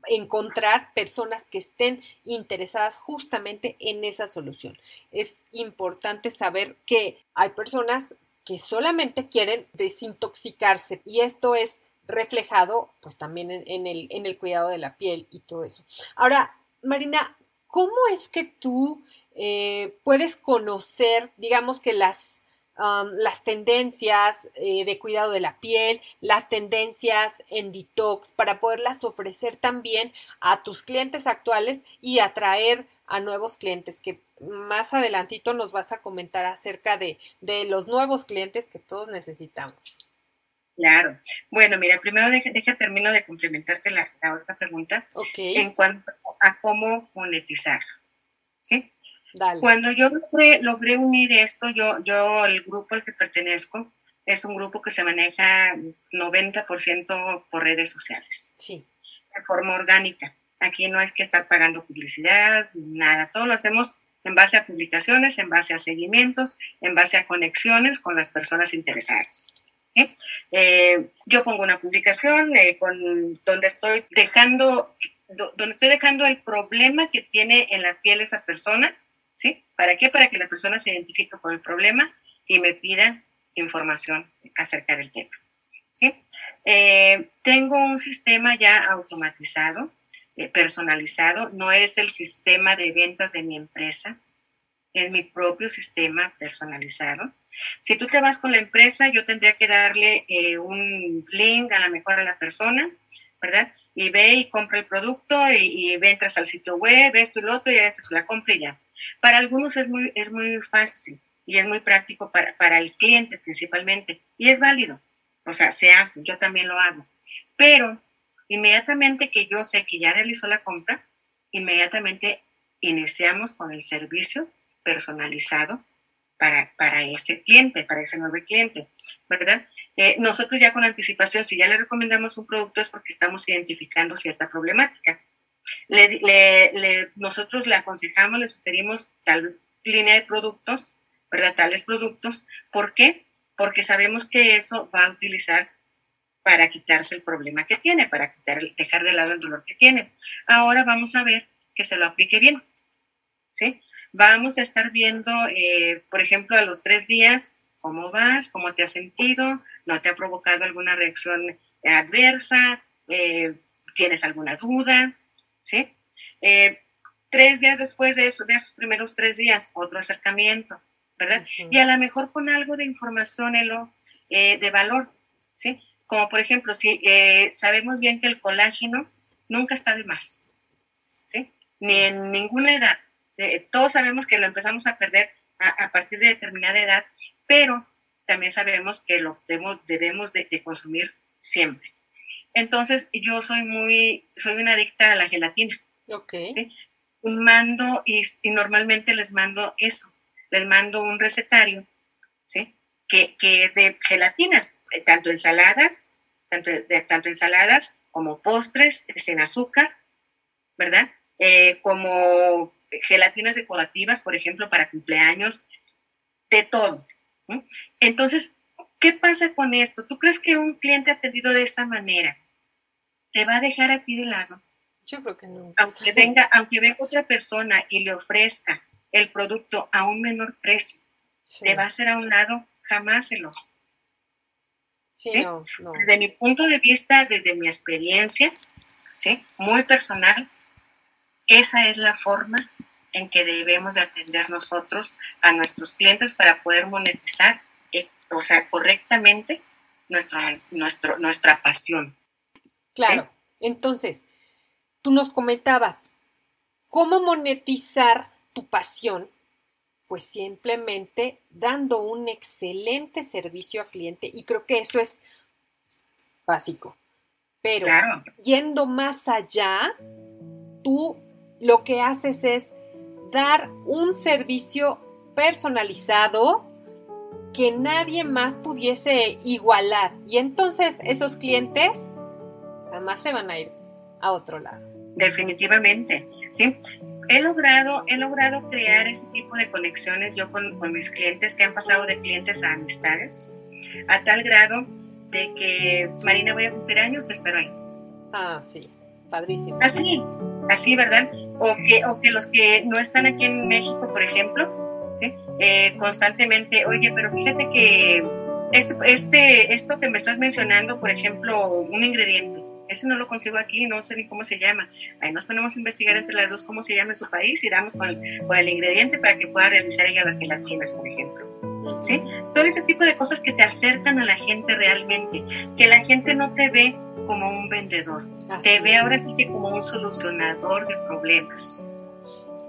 encontrar personas que estén interesadas justamente en esa solución. Es importante saber que hay personas que solamente quieren desintoxicarse y esto es reflejado pues también en, el, en el cuidado de la piel y todo eso. Ahora, Marina, ¿cómo es que tú eh, puedes conocer, digamos que las las tendencias eh, de cuidado de la piel, las tendencias en detox, para poderlas ofrecer también a tus clientes actuales y atraer a nuevos clientes, que más adelantito nos vas a comentar acerca de, de los nuevos clientes que todos necesitamos. Claro. Bueno, mira, primero deja, deja termino de complementarte la, la otra pregunta en cuanto a cómo monetizar. ¿Sí? Cuando yo logré, unir esto, yo, yo, el grupo al que pertenezco, es un grupo que se maneja 90% por redes sociales. Sí. De forma orgánica. Aquí no hay que estar pagando publicidad, nada. Todo lo hacemos en base a publicaciones, en base a seguimientos, en base a conexiones con las personas interesadas. ¿Sí? Eh, yo pongo una publicación eh, con, donde estoy dejando donde estoy dejando el problema que tiene en la piel esa persona ¿sí? ¿Para qué? Para que la persona se identifique con el problema y me pida información acerca del tema, ¿sí? Eh, tengo un sistema ya automatizado, eh, personalizado, no es el sistema de ventas de mi empresa, es mi propio sistema personalizado. Si tú te vas con la empresa, yo tendría que darle eh, un link a la mejor a la persona, ¿verdad? Y ve y compra el producto y, y entras al sitio web, esto y lo otro y a la compra y ya. Para algunos es muy, es muy fácil y es muy práctico para, para el cliente principalmente y es válido. O sea, se hace, yo también lo hago. Pero inmediatamente que yo sé que ya realizó la compra, inmediatamente iniciamos con el servicio personalizado para, para ese cliente, para ese nuevo cliente, ¿verdad? Eh, nosotros ya con anticipación, si ya le recomendamos un producto es porque estamos identificando cierta problemática. Le, nosotros le aconsejamos, le sugerimos tal línea de productos, ¿verdad? Tales productos. ¿Por qué? Porque sabemos que eso va a utilizar para quitarse el problema que tiene, para quitar, dejar de lado el dolor que tiene. Ahora vamos a ver que se lo aplique bien. ¿Sí? Vamos a estar viendo, eh, por ejemplo, a los tres días, cómo vas, cómo te has sentido, no te ha provocado alguna reacción adversa, eh, tienes alguna duda, ¿sí? Eh, tres días después de, eso, de esos primeros tres días, otro acercamiento, ¿verdad? Y a lo mejor con algo de información eh, de valor, ¿sí? Como por ejemplo, si eh, sabemos bien que el colágeno nunca está de más, ¿sí? Ni en ninguna edad. Todos sabemos que lo empezamos a perder a, partir de determinada edad, pero también sabemos que lo debemos, debemos de consumir siempre. Entonces, yo soy muy, soy una adicta a la gelatina. Ok. ¿sí? Mando y, normalmente les mando eso, les mando un recetario, ¿sí? Que, es de gelatinas, eh, tanto ensaladas, tanto, de, tanto ensaladas como postres sin azúcar, ¿verdad? Eh, como gelatinas decorativas, por ejemplo, para cumpleaños, de todo. Entonces, ¿qué pasa con esto? ¿Tú crees que un cliente atendido de esta manera te va a dejar a ti de lado. Yo creo que no. Aunque venga, aunque venga otra persona y le ofrezca el producto a un menor precio, te va a hacer a un lado, jamás se lo. Sí, No, Desde mi punto de vista, desde mi experiencia, ¿sí? muy personal, esa es la forma en que debemos de atender nosotros a nuestros clientes para poder monetizar, eh, o sea, correctamente nuestro, nuestro, nuestra pasión. Claro. Entonces, tú nos comentabas, ¿cómo monetizar tu pasión? Pues simplemente dando un excelente servicio al cliente y creo que eso es básico. Pero yendo más allá, tú lo que haces es dar un servicio personalizado que nadie más pudiese igualar. Y entonces esos clientes jamás se van a ir a otro lado. Definitivamente, sí. He logrado, he logrado crear ese tipo de conexiones yo con, con mis clientes que han pasado de clientes a amistades, a tal grado de que Marina voy a cumplir años, te espero ahí. Ah, sí, padrísimo. Así, así, ¿verdad? O que, o que los que no están aquí en México, por ejemplo, ¿sí? Eh, constantemente, oye, pero fíjate que este, este, esto que me estás mencionando, por ejemplo, un ingrediente, ese no lo consigo aquí, no sé ni cómo se llama. Ahí nos ponemos a investigar entre las dos cómo se llama en su país y damos con con el ingrediente para que pueda realizar ella las gelatinas, por ejemplo. ¿Sí? Todo ese tipo de cosas que te acercan a la gente realmente, que la gente no te ve como un vendedor, te ve ahora sí que como un solucionador de problemas.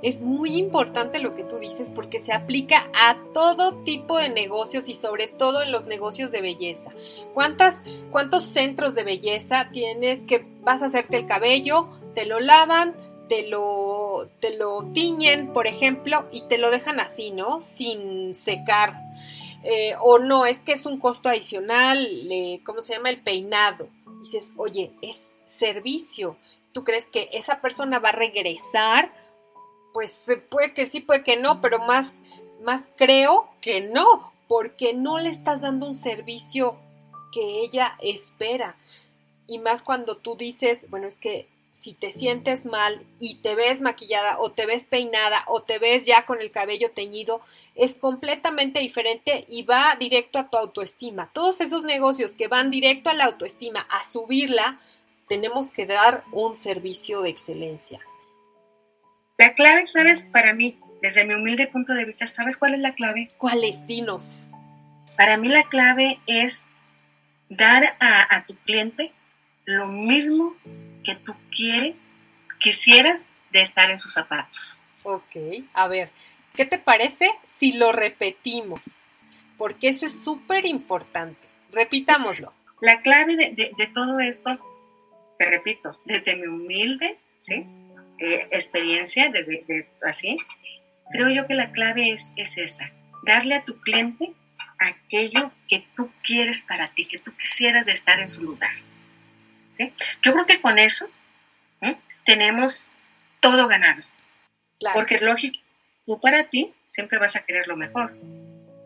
Es muy importante lo que tú dices porque se aplica a todo tipo de negocios y sobre todo en los negocios de belleza. ¿Cuántas, ¿Cuántos centros de belleza tienes que vas a hacerte el cabello, te lo lavan, te lo, te lo tiñen, por ejemplo, y te lo dejan así, ¿no? Sin secar. Eh, o no, es que es un costo adicional, ¿cómo se llama? El peinado. Dices, oye, es servicio. ¿Tú crees que esa persona va a regresar? pues puede que sí, puede que no, pero más, más creo que no, porque no le estás dando un servicio que ella espera. Y más cuando tú dices, bueno, es que si te sientes mal y te ves maquillada o te ves peinada o te ves ya con el cabello teñido, es completamente diferente y va directo a tu autoestima. Todos esos negocios que van directo a la autoestima, a subirla, tenemos que dar un servicio de excelencia. La clave, ¿sabes? Para mí, desde mi humilde punto de vista, ¿sabes cuál es la clave? ¿Cuál es? Dinos. Para mí la clave es dar a, tu cliente lo mismo que tú quieres, quisieras de estar en sus zapatos. Ok, a ver, ¿qué te parece si lo repetimos? Porque eso es súper importante. Repitámoslo. La clave de, de, todo esto, te repito, desde mi humilde, ¿sí? Eh, experiencia, desde así, creo yo que la clave es, es esa, darle a tu cliente aquello que tú quieres para ti, que tú quisieras de estar en su lugar. ¿Sí? Yo creo que con eso tenemos todo ganado. Porque lógico, tú para ti siempre vas a querer lo mejor,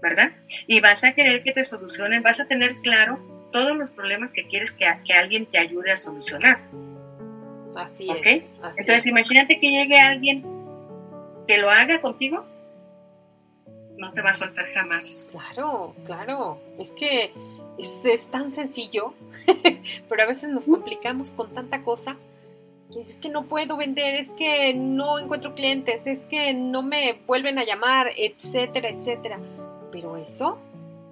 ¿verdad? Y vas a querer que te solucionen, vas a tener claro todos los problemas que quieres que, que alguien te ayude a solucionar. Así es. Entonces, imagínate que llegue alguien que lo haga contigo, no te va a soltar jamás. Claro, claro. Es que es, tan sencillo, pero a veces nos complicamos con tanta cosa. Que es que no puedo vender, es que no encuentro clientes, es que no me vuelven a llamar, etcétera, etcétera. Pero eso,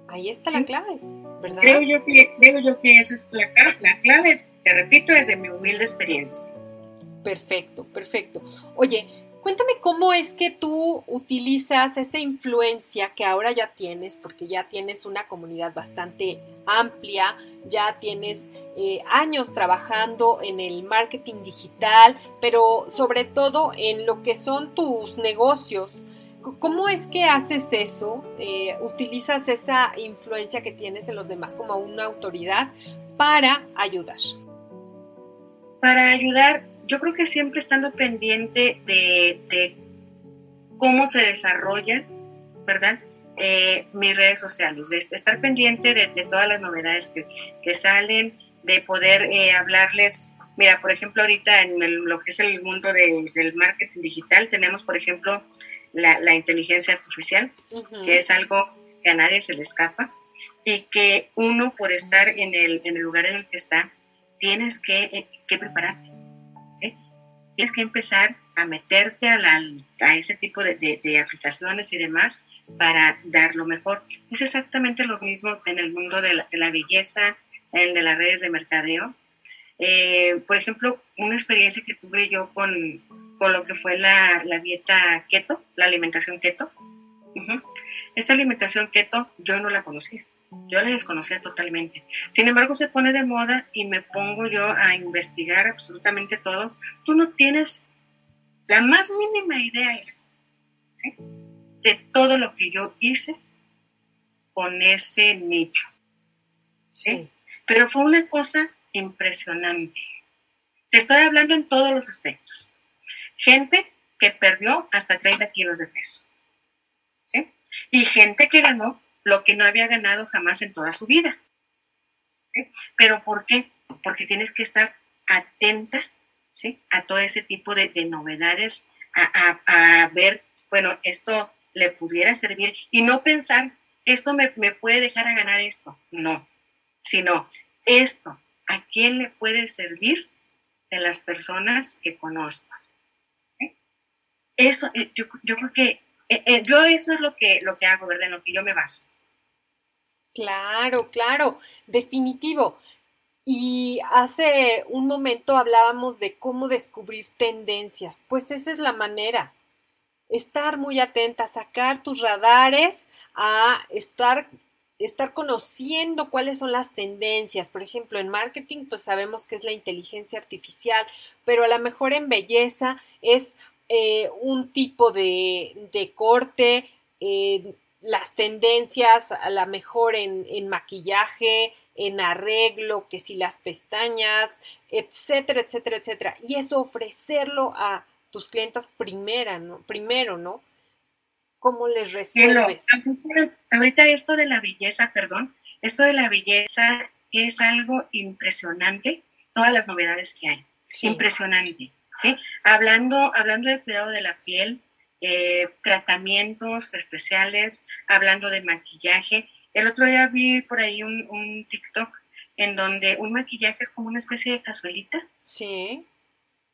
ahí está la clave, ¿verdad? Creo yo que, creo yo que esa es la, la clave, te repito, desde mi humilde experiencia. Perfecto, perfecto. Oye, cuéntame cómo es que tú utilizas esa influencia que ahora ya tienes, porque ya tienes una comunidad bastante amplia, ya tienes eh, años trabajando en el marketing digital, pero sobre todo en lo que son tus negocios. ¿Cómo es que haces eso? Eh, ¿Utilizas esa influencia que tienes en los demás como una autoridad para ayudar? Para ayudar, yo creo que siempre estando pendiente de, cómo se desarrolla, ¿verdad? Eh, mis redes sociales, de estar pendiente de, todas las novedades que, salen, de poder eh, hablarles. Mira, por ejemplo, ahorita en lo que es el mundo del marketing digital, tenemos, por ejemplo, la, inteligencia artificial, que es algo que a nadie se le escapa y que uno, por estar en el, en el lugar en el que está, tienes que, eh, que prepararte tienes que empezar a meterte a, a ese tipo de, de, aplicaciones y demás para dar lo mejor. Es exactamente lo mismo en el mundo de la, de la belleza, en de las redes de mercadeo. Eh, por ejemplo, una experiencia que tuve yo con, con lo que fue la, la, dieta keto, la alimentación keto. Esta alimentación keto yo no la conocía. Yo la desconocía totalmente. Sin embargo, se pone de moda y me pongo yo a investigar absolutamente todo. Tú no tienes la más mínima idea de todo lo que yo hice con ese nicho. ¿sí? Pero fue una cosa impresionante. Te estoy hablando en todos los aspectos. Gente que perdió hasta 30 kilos de peso. ¿sí? Y gente que ganó lo que no había ganado jamás en toda su vida. Pero ¿por qué? Porque tienes que estar atenta ¿sí? a todo ese tipo de, novedades, a, ver, bueno, esto le pudiera servir y no pensar, esto me, puede dejar a ganar esto. No, sino esto, ¿a quién le puede servir de las personas que conozco? Eso, eh, yo, yo creo que eh, eh, yo eso es lo que, lo que hago, ¿verdad? En lo que yo me baso. Claro, claro, definitivo. Y hace un momento hablábamos de cómo descubrir tendencias. Pues esa es la manera. Estar muy atenta, sacar tus radares, a estar, estar conociendo cuáles son las tendencias. Por ejemplo, en marketing, pues sabemos que es la inteligencia artificial, pero a lo mejor en belleza es eh, un tipo de, de corte, eh, las tendencias, a lo mejor en, maquillaje, en arreglo, que si las pestañas, etcétera, etcétera, etcétera. Y eso ofrecerlo a tus clientes primera, ¿no? primero, ¿no? ¿Cómo les resuelves? Ahorita esto de la belleza, perdón, esto de la belleza es algo impresionante, todas las novedades que hay. Impresionante, ¿sí? Hablando, hablando de cuidado de la piel, eh, tratamientos especiales, hablando de maquillaje. El otro día vi por ahí un, TikTok en donde un maquillaje es como una especie de cazuelita. Sí.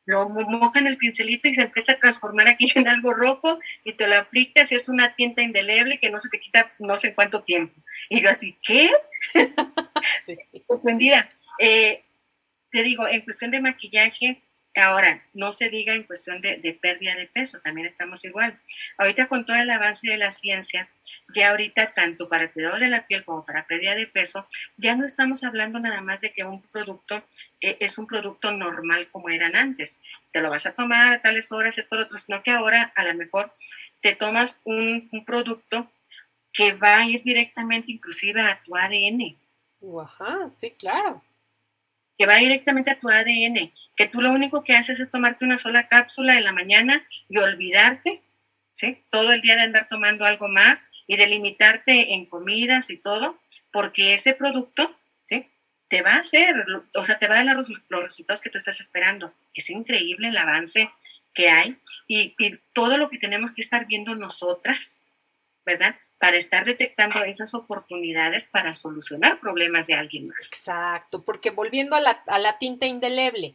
Lo mojan el pincelito y se empieza a transformar aquí en algo rojo y te lo aplicas y es una tinta indeleble que no se te quita no sé cuánto tiempo. Y yo así, ¿qué? Sorprendida. Eh, te digo, en cuestión de maquillaje, Ahora, no se diga en cuestión de, pérdida de peso, también estamos igual. Ahorita con todo el avance de la ciencia, ya ahorita tanto para el cuidado de la piel como para pérdida de peso, ya no estamos hablando nada más de que un producto eh, es un producto normal como eran antes. Te lo vas a tomar a tales horas, esto, lo otro, sino que ahora a lo mejor te tomas un, un producto que va a ir directamente inclusive a tu ADN. Ajá, sí, claro. Que va directamente a tu ADN que tú lo único que haces es tomarte una sola cápsula en la mañana y olvidarte, ¿sí? Todo el día de andar tomando algo más y de limitarte en comidas y todo, porque ese producto, ¿sí? Te va a hacer, o sea, te va a dar los, resultados que tú estás esperando. Es increíble el avance que hay y, y todo lo que tenemos que estar viendo nosotras, ¿verdad? Para estar detectando esas oportunidades para solucionar problemas de alguien más. Exacto, porque volviendo a la, tinta indeleble,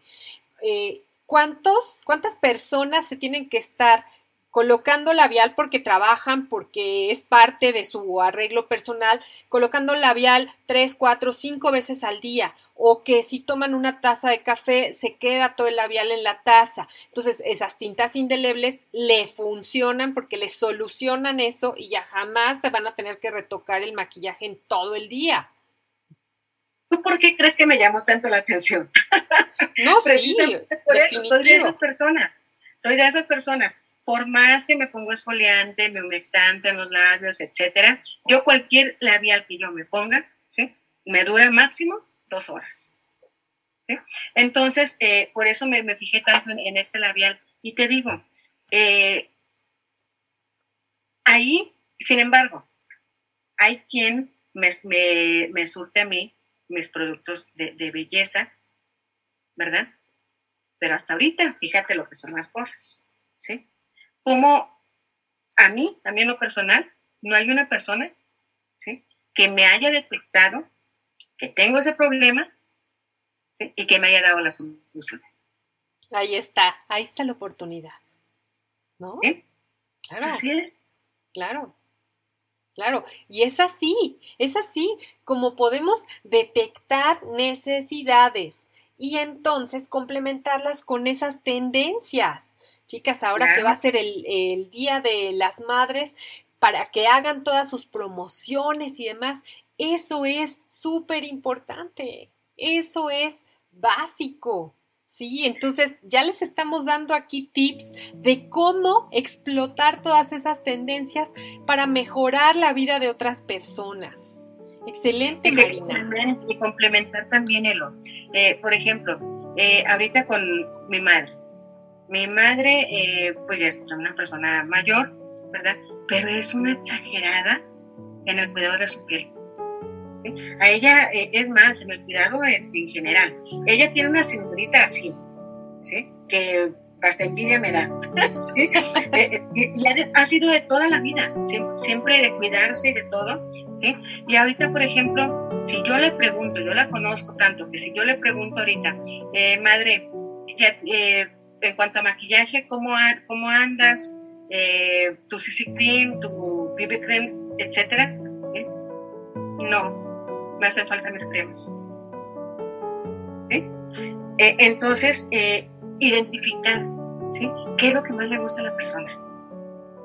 eh, ¿cuántos, ¿cuántas personas se tienen que estar colocando labial porque trabajan, porque es parte de su arreglo personal, colocando labial tres, cuatro, cinco veces al día, o que si toman una taza de café se queda todo el labial en la taza. Entonces, esas tintas indelebles le funcionan porque le solucionan eso y ya jamás te van a tener que retocar el maquillaje en todo el día. ¿Tú por qué crees que me llamó tanto la atención? No, sí, por eso, soy de esas personas. Soy de esas personas por más que me pongo esfoliante, me humectante en los labios, etcétera, yo cualquier labial que yo me ponga, ¿sí? Me dura máximo dos horas. Entonces, eh, por eso me, fijé tanto en, este labial. Y te digo, eh, ahí, sin embargo, hay quien me, me, surte a mí mis productos de belleza, ¿verdad? Pero hasta ahorita, fíjate lo que son las cosas, ¿sí? Como a mí, también lo personal, no hay una persona ¿sí? que me haya detectado que tengo ese problema ¿sí? y que me haya dado la solución. Ahí está, ahí está la oportunidad. ¿No? ¿Sí? Claro. Así es. Claro. Claro, y es así, es así como podemos detectar necesidades y entonces complementarlas con esas tendencias. Chicas, ahora que va a ser el, Día de las Madres, para que hagan todas sus promociones y demás, Eso es súper importante. Eso es básico. Sí, entonces ya les estamos dando aquí tips de cómo explotar todas esas tendencias para mejorar la vida de otras personas. Excelente, Marina. Y complementar también, Elo. Eh, por ejemplo, eh, ahorita con mi madre. Mi madre, eh, pues ya es una persona mayor, ¿verdad? Pero es una exagerada en el cuidado de su piel. A ella, eh, es más, en el cuidado en, general, ella tiene una cinturita así, ¿sí? Que hasta envidia me da. ¿sí? Eh, y ha sido de toda la vida, siempre, de cuidarse y de todo, ¿sí? Y ahorita, por ejemplo, si yo le pregunto, yo la conozco tanto, que si yo le pregunto ahorita, eh, madre, en cuanto a maquillaje, ¿cómo, cómo andas? tu CC cream, tu BB cream, etcétera. No, me hacen falta mis cremas. ¿Sí? Eh, entonces, eh, identificar, ¿sí? ¿Qué es lo que más le gusta a la persona?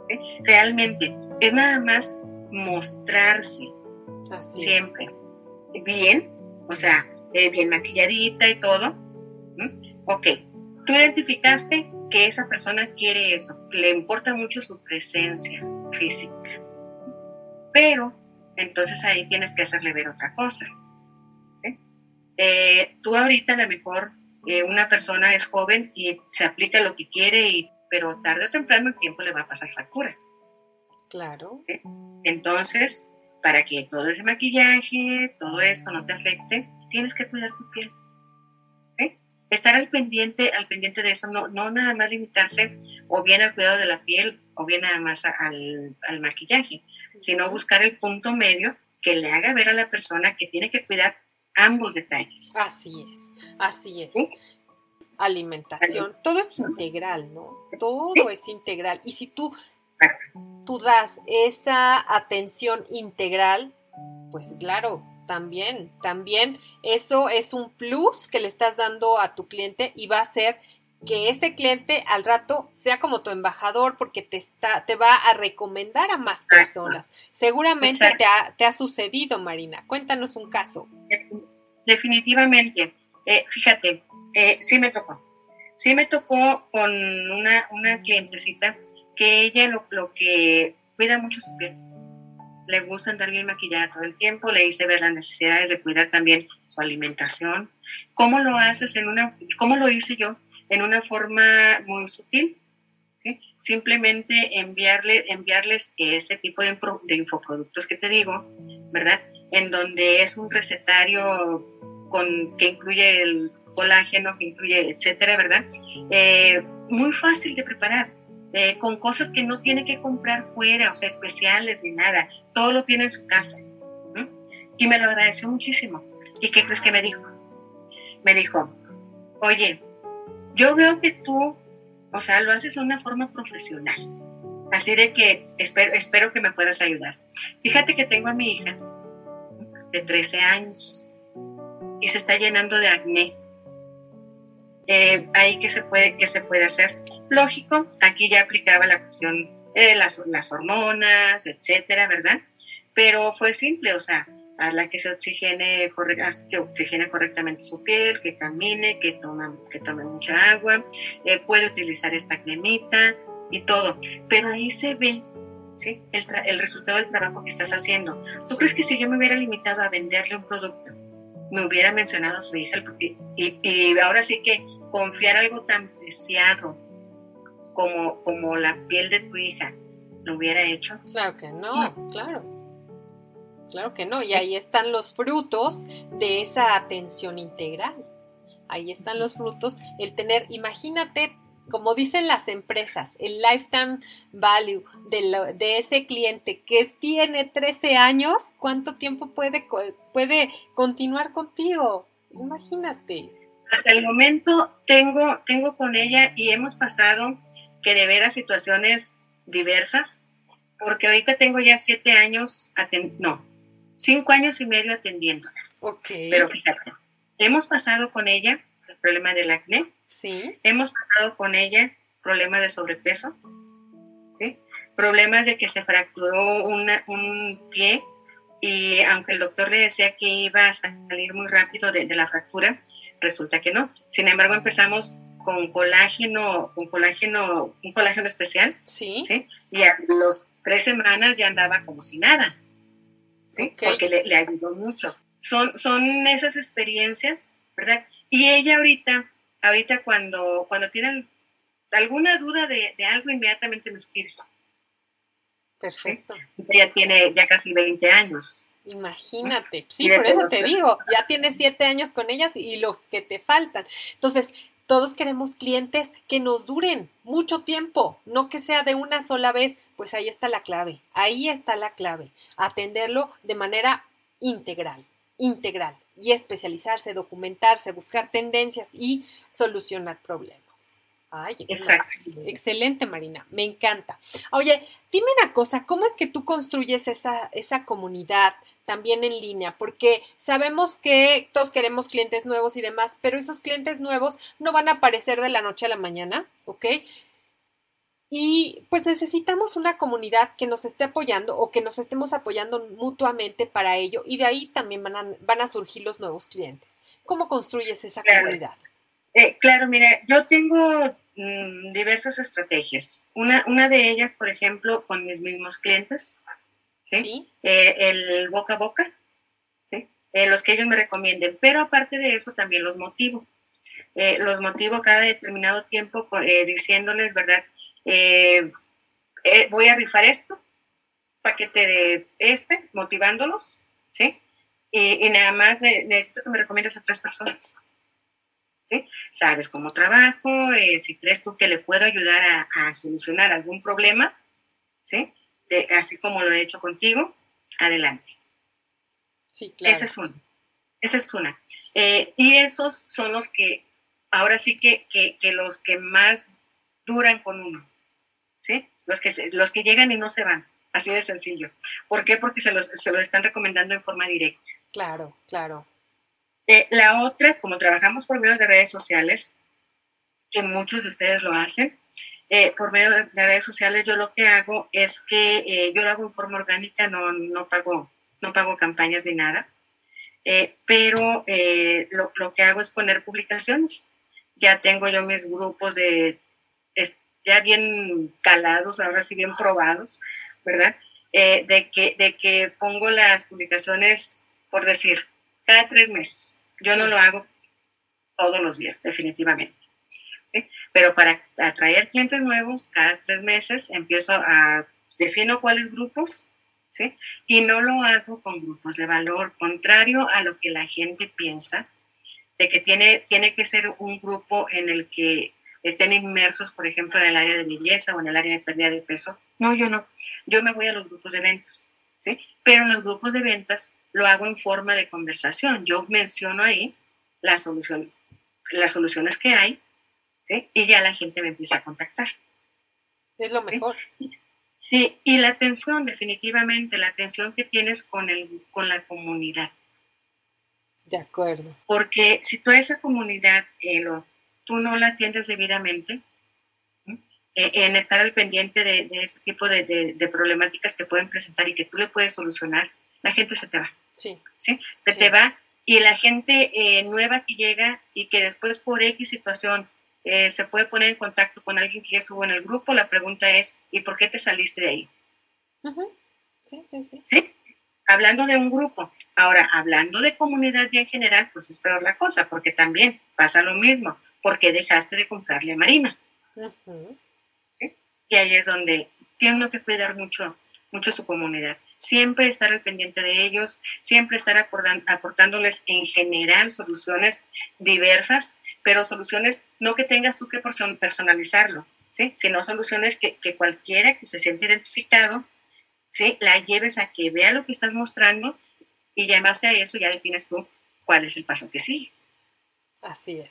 ¿Sí? Realmente, es nada más mostrarse siempre bien, o sea, eh, bien maquilladita y todo. Ok, tú identificaste que esa persona quiere eso, que le importa mucho su presencia física. Pero entonces ahí tienes que hacerle ver otra cosa. Eh, tú ahorita a lo mejor eh, una persona es joven y se aplica lo que quiere, y, pero tarde o temprano el tiempo le va a pasar factura. Claro. Entonces, para que todo ese maquillaje, todo esto no te afecte, tienes que cuidar tu piel. Estar al pendiente, al pendiente de eso, no, no nada más limitarse o bien al cuidado de la piel o bien nada más al, al maquillaje sino buscar el punto medio que le haga ver a la persona que tiene que cuidar ambos detalles. Así es, así es. Alimentación, todo es integral, ¿no? Todo es integral. Y si tú, tú das esa atención integral, pues claro, también, también eso es un plus que le estás dando a tu cliente y va a ser que ese cliente al rato sea como tu embajador porque te, está, te va a recomendar a más personas. Seguramente te ha, te ha, sucedido, Marina. Cuéntanos un caso. Definitivamente. Eh, fíjate, eh, sí me tocó. Sí me tocó con una, una clientecita que ella lo, lo que cuida mucho su piel. Le gusta andar bien maquillada todo el tiempo, le hice ver las necesidades de cuidar también su alimentación. ¿Cómo lo haces en una, cómo lo hice yo? en una forma muy sutil. ¿sí? Simplemente enviarle, enviarles ese tipo de, infoproductos que te digo, ¿verdad? En donde es un recetario con, que incluye el colágeno, que incluye, etcétera, ¿verdad? Eh, muy fácil de preparar. Eh, con cosas que no tiene que comprar fuera, o sea, especiales ni nada. Todo lo tiene en su casa. Y me lo agradeció muchísimo. ¿Y qué crees que me dijo? Me dijo, oye, yo veo que tú, o sea, lo haces de una forma profesional. Así de que espero, espero que me puedas ayudar. Fíjate que tengo a mi hija de 13 años y se está llenando de acné. Eh, ahí que se puede, que se puede hacer. Lógico, aquí ya aplicaba la cuestión de las, hormonas, etcétera, ¿verdad? Pero fue simple, o sea, a la que se oxigene, que oxigene correctamente su piel, que camine, que, toma, que tome mucha agua, eh, puede utilizar esta cremita y todo. Pero ahí se ve ¿sí? el, el, resultado del trabajo que estás haciendo. ¿Tú crees que si yo me hubiera limitado a venderle un producto, me hubiera mencionado a su hija? Y, y ahora sí que confiar algo tan preciado como, como la piel de tu hija, ¿lo hubiera hecho? Claro que no. claro claro que no. Y ahí están los frutos de esa atención integral. Ahí están los frutos. El tener, imagínate, como dicen las empresas, el lifetime value de, de ese cliente que tiene 13 años, ¿cuánto tiempo puede, puede continuar contigo? Imagínate. Hasta el momento tengo, tengo con ella y hemos pasado que de ver a situaciones diversas, porque ahorita tengo ya siete años, no, cinco años y medio atendiéndola. Ok. Pero fíjate, hemos pasado con ella el problema del acné. Sí. Hemos pasado con ella problemas de sobrepeso. ¿Sí? Problemas de que se fracturó un pie y aunque el doctor le decía que iba a salir muy rápido de, la fractura, resulta que no. Sin embargo, empezamos con colágeno, con colágeno, un colágeno especial, sí, ¿sí? y a los tres semanas ya andaba como si nada, ¿sí? porque le, le, ayudó mucho. Son, son esas experiencias, ¿verdad? Y ella ahorita, ahorita cuando, cuando tiene alguna duda de, de algo, inmediatamente me escribe. Perfecto. Ella tiene ya casi 20 años. Imagínate, sí, por eso te digo, ya tienes 7 años con ellas y los que te faltan. Entonces, todos queremos clientes que nos duren mucho tiempo, no que sea de una sola vez, pues ahí está la clave, ahí está la clave, atenderlo de manera integral, integral y especializarse, documentarse, buscar tendencias y solucionar problemas. Ay, excelente, Marina, me encanta. Oye, dime una cosa, ¿cómo es que tú construyes esa, esa comunidad también en línea? Porque sabemos que todos queremos clientes nuevos y demás, pero esos clientes nuevos no van a aparecer de la noche a la mañana, ¿ok? Y pues necesitamos una comunidad que nos esté apoyando o que nos estemos apoyando mutuamente para ello y de ahí también van a, van a surgir los nuevos clientes. ¿Cómo construyes esa comunidad? Eh, claro, mire, yo tengo mm, diversas estrategias. Una, una de ellas, por ejemplo, con mis mismos clientes, ¿sí? Eh, el boca a boca, ¿sí? Eh, los que ellos me recomienden. Pero aparte de eso, también los motivo. los motivo cada determinado tiempo diciéndoles, ¿verdad? voy a rifar esto, paquete de este, motivándolos, ¿sí? Y, nada más necesito que me recomiendes a tres personas. ¿sí? Sabes cómo trabajo, eh, si crees tú que le puedo ayudar a, solucionar algún problema, ¿sí? Así como lo he hecho contigo, adelante. Sí, claro. Esa es una. Esa es una. Eh, y esos son los que, ahora sí que, que, los que más duran con uno, ¿sí? Los que, los que llegan y no se van, así de sencillo. ¿Por qué? Porque se los, se los están recomendando en forma directa. Claro, claro. Eh, la otra, como trabajamos por medio de redes sociales, que muchos de ustedes lo hacen, eh, por medio de, redes sociales yo lo que hago es que eh, yo lo hago en forma orgánica, no, no, pago, no pago campañas ni nada, pero lo, lo, que hago es poner publicaciones. Ya tengo yo mis grupos de, ya bien calados, ahora sí bien probados, ¿verdad? de, que, de que pongo las publicaciones, por decir, cada tres meses. Yo no lo hago todos los días, definitivamente. Pero para atraer clientes nuevos, cada tres meses empiezo a, defino cuáles grupos, ¿sí? Y no lo hago con grupos de valor, contrario a lo que la gente piensa, de que tiene, tiene que ser un grupo en el que estén inmersos, por ejemplo, en el área de belleza o en el área de pérdida de peso. No, yo no. Yo me voy a los grupos de ventas, ¿sí? Pero en los grupos de ventas lo hago en forma de conversación. Yo menciono ahí la solución, las soluciones que hay, ¿sí? Y ya la gente me empieza a contactar. Es lo mejor. Sí, y la atención, definitivamente, la atención que tienes con, el, con la comunidad. De acuerdo. Porque si toda esa comunidad eh, lo, tú no la atiendes debidamente, eh, en estar al pendiente de, ese tipo de, de, problemáticas que pueden presentar y que tú le puedes solucionar, la gente se te va. Sí. Se te va y la gente eh, nueva que llega y que después por X situación eh, se puede poner en contacto con alguien que ya estuvo en el grupo, la pregunta es, ¿y por qué te saliste de ahí? sí, sí, sí, Hablando de un grupo. Ahora, hablando de comunidad y en general, pues es peor la cosa, porque también pasa lo mismo, porque dejaste de comprarle a Marina. Y ahí es donde tiene uno que cuidar mucho, mucho su comunidad siempre estar al pendiente de ellos, siempre estar aportándoles en general soluciones diversas, pero soluciones no que tengas tú que personalizarlo, ¿sí? sino soluciones que, cualquiera que se siente identificado, ¿sí? la lleves a que vea lo que estás mostrando y ya en base a eso ya defines tú cuál es el paso que sigue. Así es,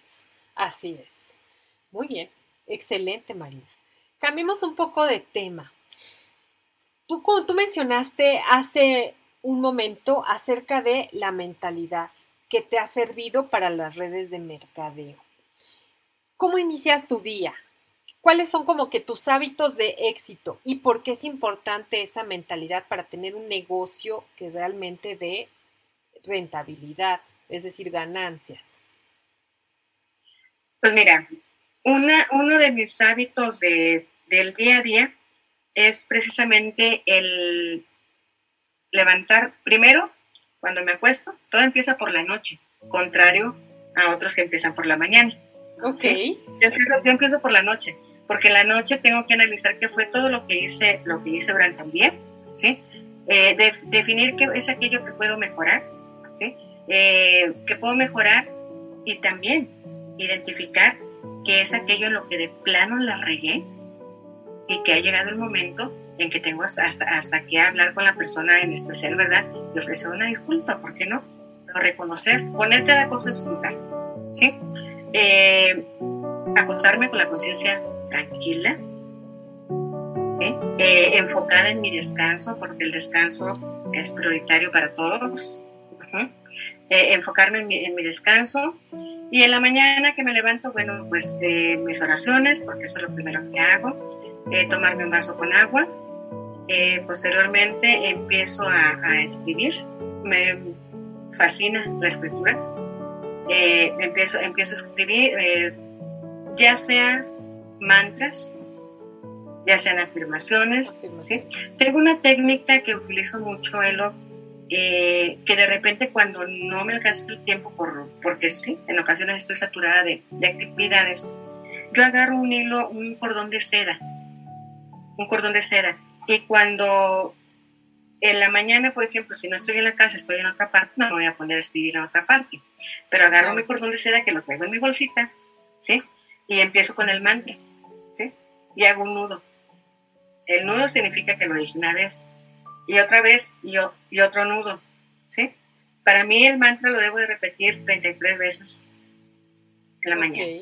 así es. Muy bien, excelente Marina. Cambiemos un poco de tema. Tú, como tú mencionaste hace un momento acerca de la mentalidad que te ha servido para las redes de mercadeo. ¿Cómo inicias tu día? ¿cuáles son como que tus hábitos de éxito y por qué es importante esa mentalidad para tener un negocio que realmente dé rentabilidad, es decir, ganancias? Pues mira, uno de mis hábitos de, del día a día es precisamente el levantar primero cuando me acuesto, todo empieza por la noche, contrario a otros que empiezan por la mañana. Ok. Yo, empiezo, por la noche, porque en la noche tengo que analizar qué fue todo lo que hice, lo que hice el día, ¿sí? Eh, definir qué es aquello que puedo mejorar, ¿sí? Eh, que puedo mejorar y también identificar qué es aquello en lo que de plano la regué y que ha llegado el momento en que tengo hasta, hasta, que hablar con la persona en especial, ¿verdad? Y ofrecer una disculpa, ¿por qué no? Pero reconocer, poner cada cosa en su lugar, ¿sí? Eh, acostarme con la conciencia tranquila, ¿sí? Eh, enfocada en mi descanso, porque el descanso es prioritario para todos. Eh, enfocarme en mi, en mi, descanso. Y en la mañana que me levanto, bueno, pues mis oraciones, porque eso es lo primero que hago. tomarme un vaso con agua, eh, posteriormente empiezo a, escribir, me fascina la escritura. Eh, empiezo, empiezo a escribir, eh, ya sea mantras, ya sean afirmaciones. Tengo una técnica que utilizo mucho, Elo, que de repente cuando no me alcanza el tiempo, por, porque sí, en ocasiones estoy saturada de, de actividades, yo agarro un hilo, un cordón de seda, un cordón de seda, y cuando en la mañana, por ejemplo, si no estoy en la casa, estoy en otra parte, no me voy a poner a escribir en otra parte. Pero agarro mi cordón de seda que lo traigo en mi bolsita, ¿sí? Y empiezo con el mantra, ¿sí? Y hago un nudo. El nudo significa que lo dije una vez, y otra vez, y, y otro nudo, ¿sí? Para mí el mantra lo debo de repetir 33 veces en la mañana.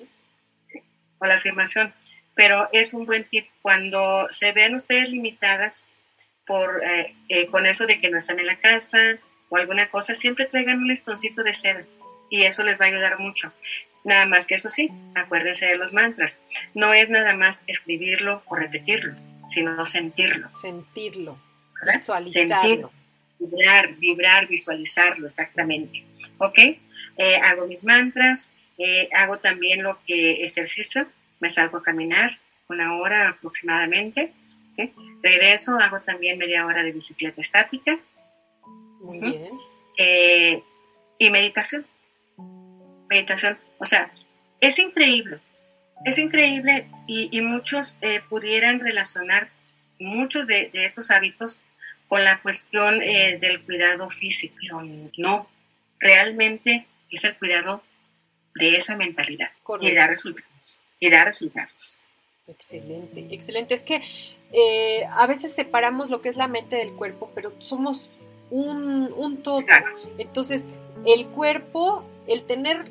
O la afirmación pero es un buen tip cuando se vean ustedes limitadas por, eh, eh, con eso de que no están en la casa o alguna cosa, siempre traigan un listoncito de seda y eso les va a ayudar mucho. Nada más que eso sí, acuérdense de los mantras. No es nada más escribirlo o repetirlo, sino sentirlo. Sentirlo, visualizarlo. vibrar, vibrar, visualizarlo, exactamente. ¿Ok? Eh, hago mis mantras, hago también lo que ejercicio, me salgo a caminar una hora aproximadamente, ¿sí? regreso, hago también media hora de bicicleta estática. Muy bien. Eh, y meditación. Meditación. O sea, es increíble, es increíble y, muchos eh, pudieran relacionar muchos de, estos hábitos con la cuestión eh, del cuidado físico, pero no, realmente es el cuidado de esa mentalidad y da resultados y dar resultados. Excelente, excelente. Es que eh, a veces separamos lo que es la mente del cuerpo, pero somos un, un todo. Entonces, el cuerpo, el tener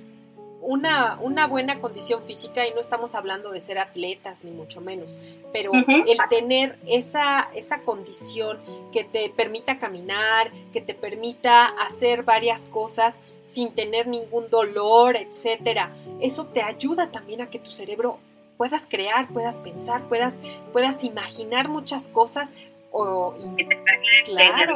una, una, buena condición física, y no estamos hablando de ser atletas, ni mucho menos, pero el tener esa, esa condición que te permita caminar, que te permita hacer varias cosas sin tener ningún dolor, etcétera, eso te ayuda también a que tu cerebro puedas crear, puedas pensar, puedas, puedas imaginar muchas cosas o claro,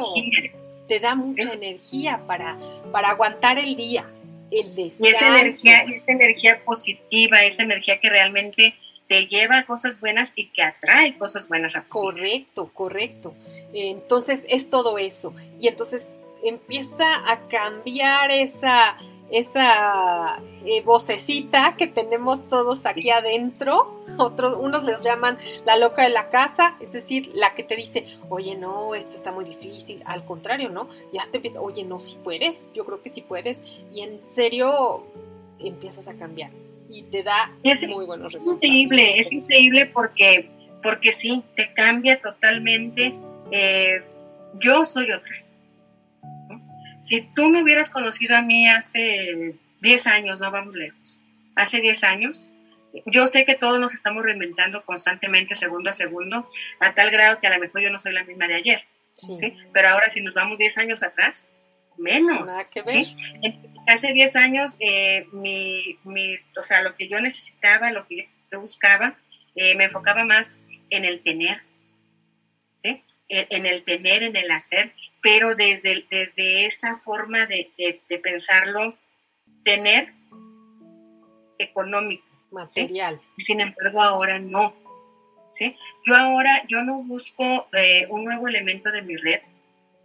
te da mucha energía para, para aguantar el día el descanso. Y esa energía, esa energía positiva, esa energía que realmente te lleva a cosas buenas y que atrae cosas buenas a ti. Correcto, correcto. Entonces es todo eso. Y entonces empieza a cambiar esa, esa eh, vocecita que tenemos todos aquí adentro. Otros, unos les llaman la loca de la casa, es decir, la que te dice, oye, no, esto está muy difícil. Al contrario, ¿no? Ya te empieza, oye, no, si puedes, yo creo que si puedes. Y en serio empiezas a cambiar y te da muy buenos resultados. Es increíble, es increíble porque, porque sí, te cambia totalmente. Eh, yo soy otra si tú me hubieras conocido a mí hace 10 años, no vamos lejos, hace 10 años, yo sé que todos nos estamos reinventando constantemente, segundo a segundo, a tal grado que a lo mejor yo no soy la misma de ayer. Sí. Pero ahora si nos vamos 10 años atrás, menos. ¿sí? Hace 10 años, eh, mi, mi, o sea, lo que yo necesitaba, lo que yo buscaba, eh, me enfocaba más en el tener. En, el tener, en el hacer, pero desde, desde esa forma de, pensarlo, tener económico. Material. Sin embargo, ahora no. ¿sí? Yo ahora, yo no busco eh, un nuevo elemento de mi red,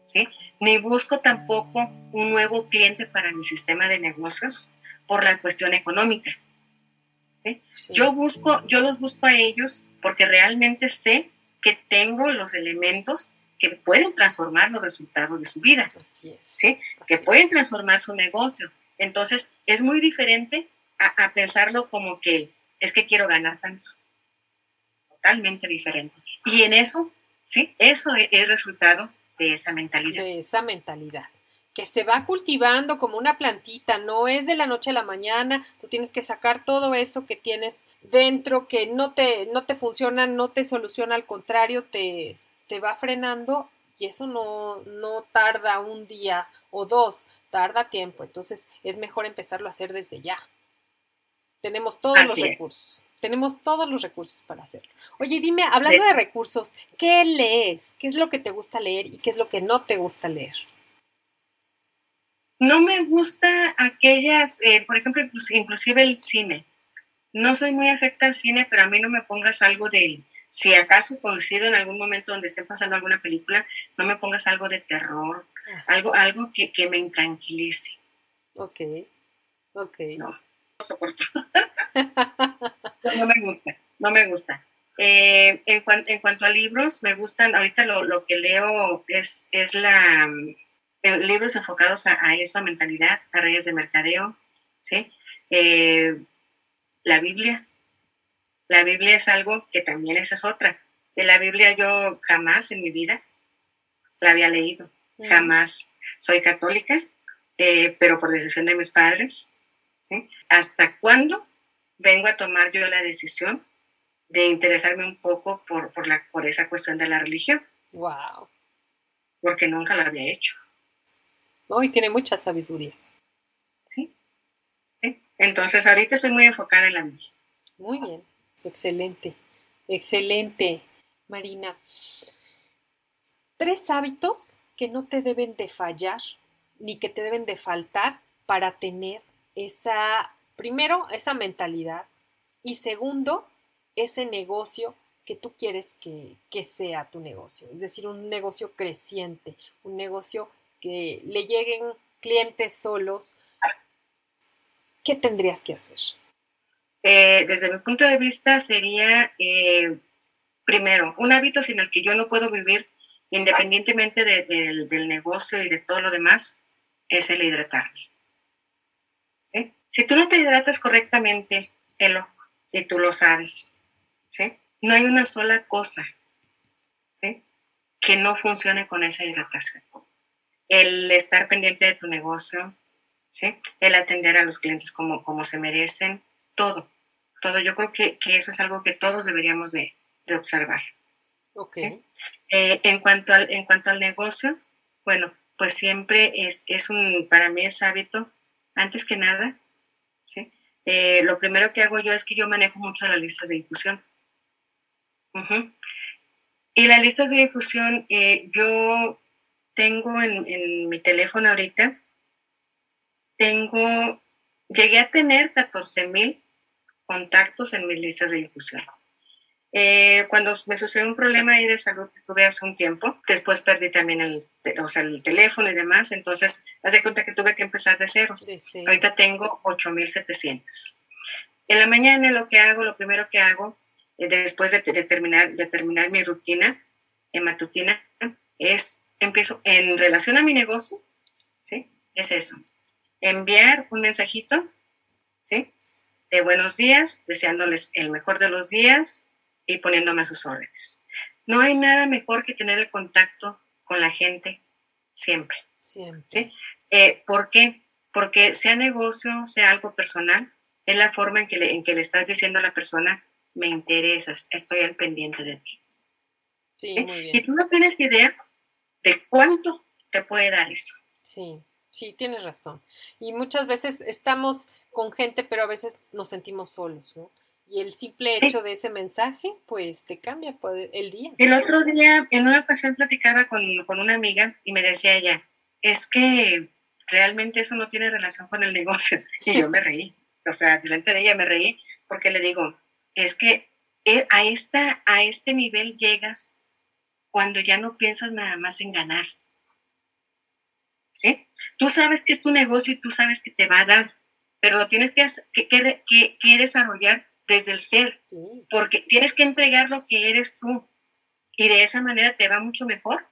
¿sí? Ni busco tampoco un nuevo cliente para mi sistema de negocios por la cuestión económica. Yo busco, yo los busco a ellos porque realmente sé que tengo los elementos que pueden transformar los resultados de su vida, ¿sí? que pueden transformar su negocio. Entonces, es muy diferente a, pensarlo como que es que quiero ganar tanto. Totalmente diferente. Y en eso, ¿sí? Eso es, es resultado de esa mentalidad. De esa mentalidad que se va cultivando como una plantita, no es de la noche a la mañana, tú tienes que sacar todo eso que tienes dentro, que no te, no te funciona, no te soluciona, al contrario, te, te va frenando y eso no, no tarda un día o dos, tarda tiempo, entonces es mejor empezarlo a hacer desde ya. Tenemos todos los recursos, tenemos todos los recursos para hacerlo. Oye, dime, hablando de recursos, ¿qué lees? ¿Qué es lo que te gusta leer y qué es lo que no te gusta leer? No me gusta aquellas, eh, por ejemplo, inclusive el cine. No soy muy afecta al cine, pero a mí no me pongas algo de, si acaso coincido en algún momento donde esté pasando alguna película, no me pongas algo de terror, ah. algo, algo que, me intranquilice. Ok, ok. No, no soporto. no, me gusta, no me gusta. Eh, en, en, cuanto a libros, me gustan, ahorita lo, lo que leo es, es la libros enfocados a, eso, a mentalidad, a redes de mercadeo, ¿sí? Eh, la Biblia. La Biblia es algo que también esa es otra. De la Biblia yo jamás en mi vida la había leído, mm. jamás. Soy católica, eh, pero por decisión de mis padres. ¿sí? ¿Hasta cuándo vengo a tomar yo la decisión de interesarme un poco por, por, la, por esa cuestión de la religión? Wow. Porque nunca la había hecho. ¿No? Y tiene mucha sabiduría. Sí, sí. Entonces ahorita estoy muy enfocada en la vida. Muy bien, excelente, excelente, Marina. Tres hábitos que no te deben de fallar ni que te deben de faltar para tener esa, primero, esa mentalidad y segundo, ese negocio que tú quieres que, que, sea tu negocio, es decir, un negocio creciente, un negocio que le lleguen clientes solos, ¿qué tendrías que hacer? Eh, desde mi punto de vista sería, eh, primero, un hábito sin el que yo no puedo vivir independientemente del negocio y de todo lo demás, es el hidratarme. Si tú no te hidratas correctamente, Elo, y tú lo sabes, ¿sí? no hay una sola cosa ¿sí? que no funcione con esa hidratación el estar pendiente de tu negocio, ¿sí? el atender a los clientes como, como se merecen, todo, todo. Yo creo que, eso es algo que todos deberíamos de, observar. Okay. Eh, en, cuanto al, en cuanto al negocio, bueno, pues siempre es, es un, para mí es hábito, antes que nada, ¿sí? Eh, lo primero que hago yo es que yo manejo mucho las listas de difusión. Y las listas de difusión, eh, yo tengo en, mi teléfono ahorita, tengo, llegué a tener 14 mil contactos en mis listas de difusión. Eh, cuando me sucedió un problema ahí de salud que tuve hace un tiempo, después perdí también el, o sea, el teléfono y demás, entonces haz de cuenta que tuve que empezar de cero. Ahorita tengo 8.700. En la mañana lo que hago, lo primero que hago, eh, después de, terminar, de terminar mi rutina en matutina, es empiezo en relación a mi negocio, ¿sí? Es eso. Enviar un mensajito, ¿sí? De buenos días, deseándoles el mejor de los días y poniéndome a sus órdenes. No hay nada mejor que tener el contacto con la gente siempre. Siempre. ¿sí? Eh, ¿Por qué? Porque sea negocio, sea algo personal, es la forma en que, le, en que le estás diciendo a la persona, me interesas, estoy al pendiente de ti. Sí, muy bien. Y tú no tienes idea de cuánto te puede dar eso. Sí, sí, tienes razón. Y muchas veces estamos con gente, pero a veces nos sentimos solos, ¿no? Y el simple hecho de ese mensaje, pues te cambia el día. El otro día, en una ocasión platicaba con, con una amiga y me decía ella, es que realmente eso no tiene relación con el negocio. Y yo me reí. O sea, delante de ella me reí porque le digo, es que eh, a, esta, a este nivel llegas cuando ya no piensas nada más en ganar. ¿Sí? Tú sabes que es tu negocio y tú sabes que te va a dar, pero lo tienes que, que, que, desarrollar desde el ser, porque tienes que entregar lo que eres tú y de esa manera te va mucho mejor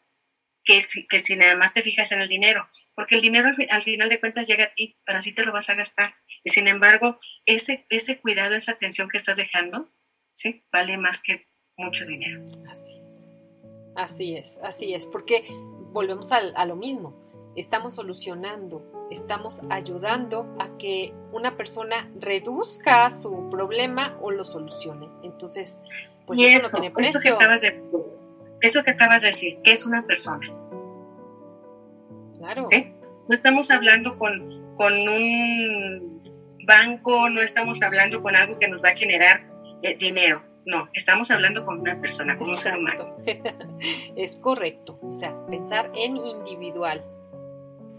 que si, que si nada más te fijas en el dinero, porque el dinero al, final de cuentas llega a ti, pero así te lo vas a gastar. Y sin embargo, ese, ese cuidado, esa atención que estás dejando, ¿sí? vale más que mucho dinero. Así así es, así es, porque volvemos a lo mismo, estamos solucionando, estamos ayudando a que una persona reduzca su problema o lo solucione. Entonces, pues eso, no tiene precio. Eso que acabas de eso que acabas de decir, ¿qué es una persona? Claro. ¿Sí? No estamos hablando con, con un banco, no estamos hablando con algo que nos va a generar eh, dinero. No, estamos hablando con una persona, con un ser humano. es correcto. O sea, pensar en individual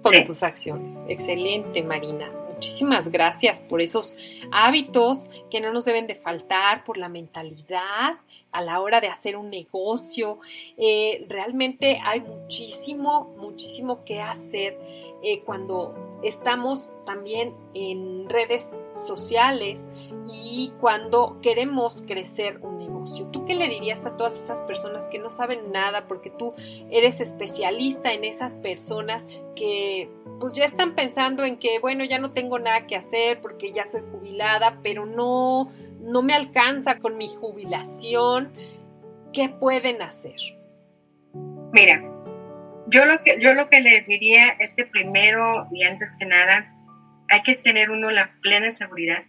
con tus acciones. Excelente, Marina muchísimas gracias por esos hábitos que no nos deben de faltar, por la mentalidad a la hora de hacer un negocio. Eh, realmente hay muchísimo, muchísimo que hacer eh, cuando estamos también en redes sociales y cuando queremos crecer un negocio. ¿Tú qué le dirías a todas esas personas que no saben nada porque tú eres especialista en esas personas que pues ya están pensando en que, bueno, ya no tengo nada que hacer porque ya soy jubilada, pero no, no me alcanza con mi jubilación. ¿Qué pueden hacer? Mira, yo lo que, yo lo que les diría es que primero y antes que nada, hay que tener uno la plena seguridad,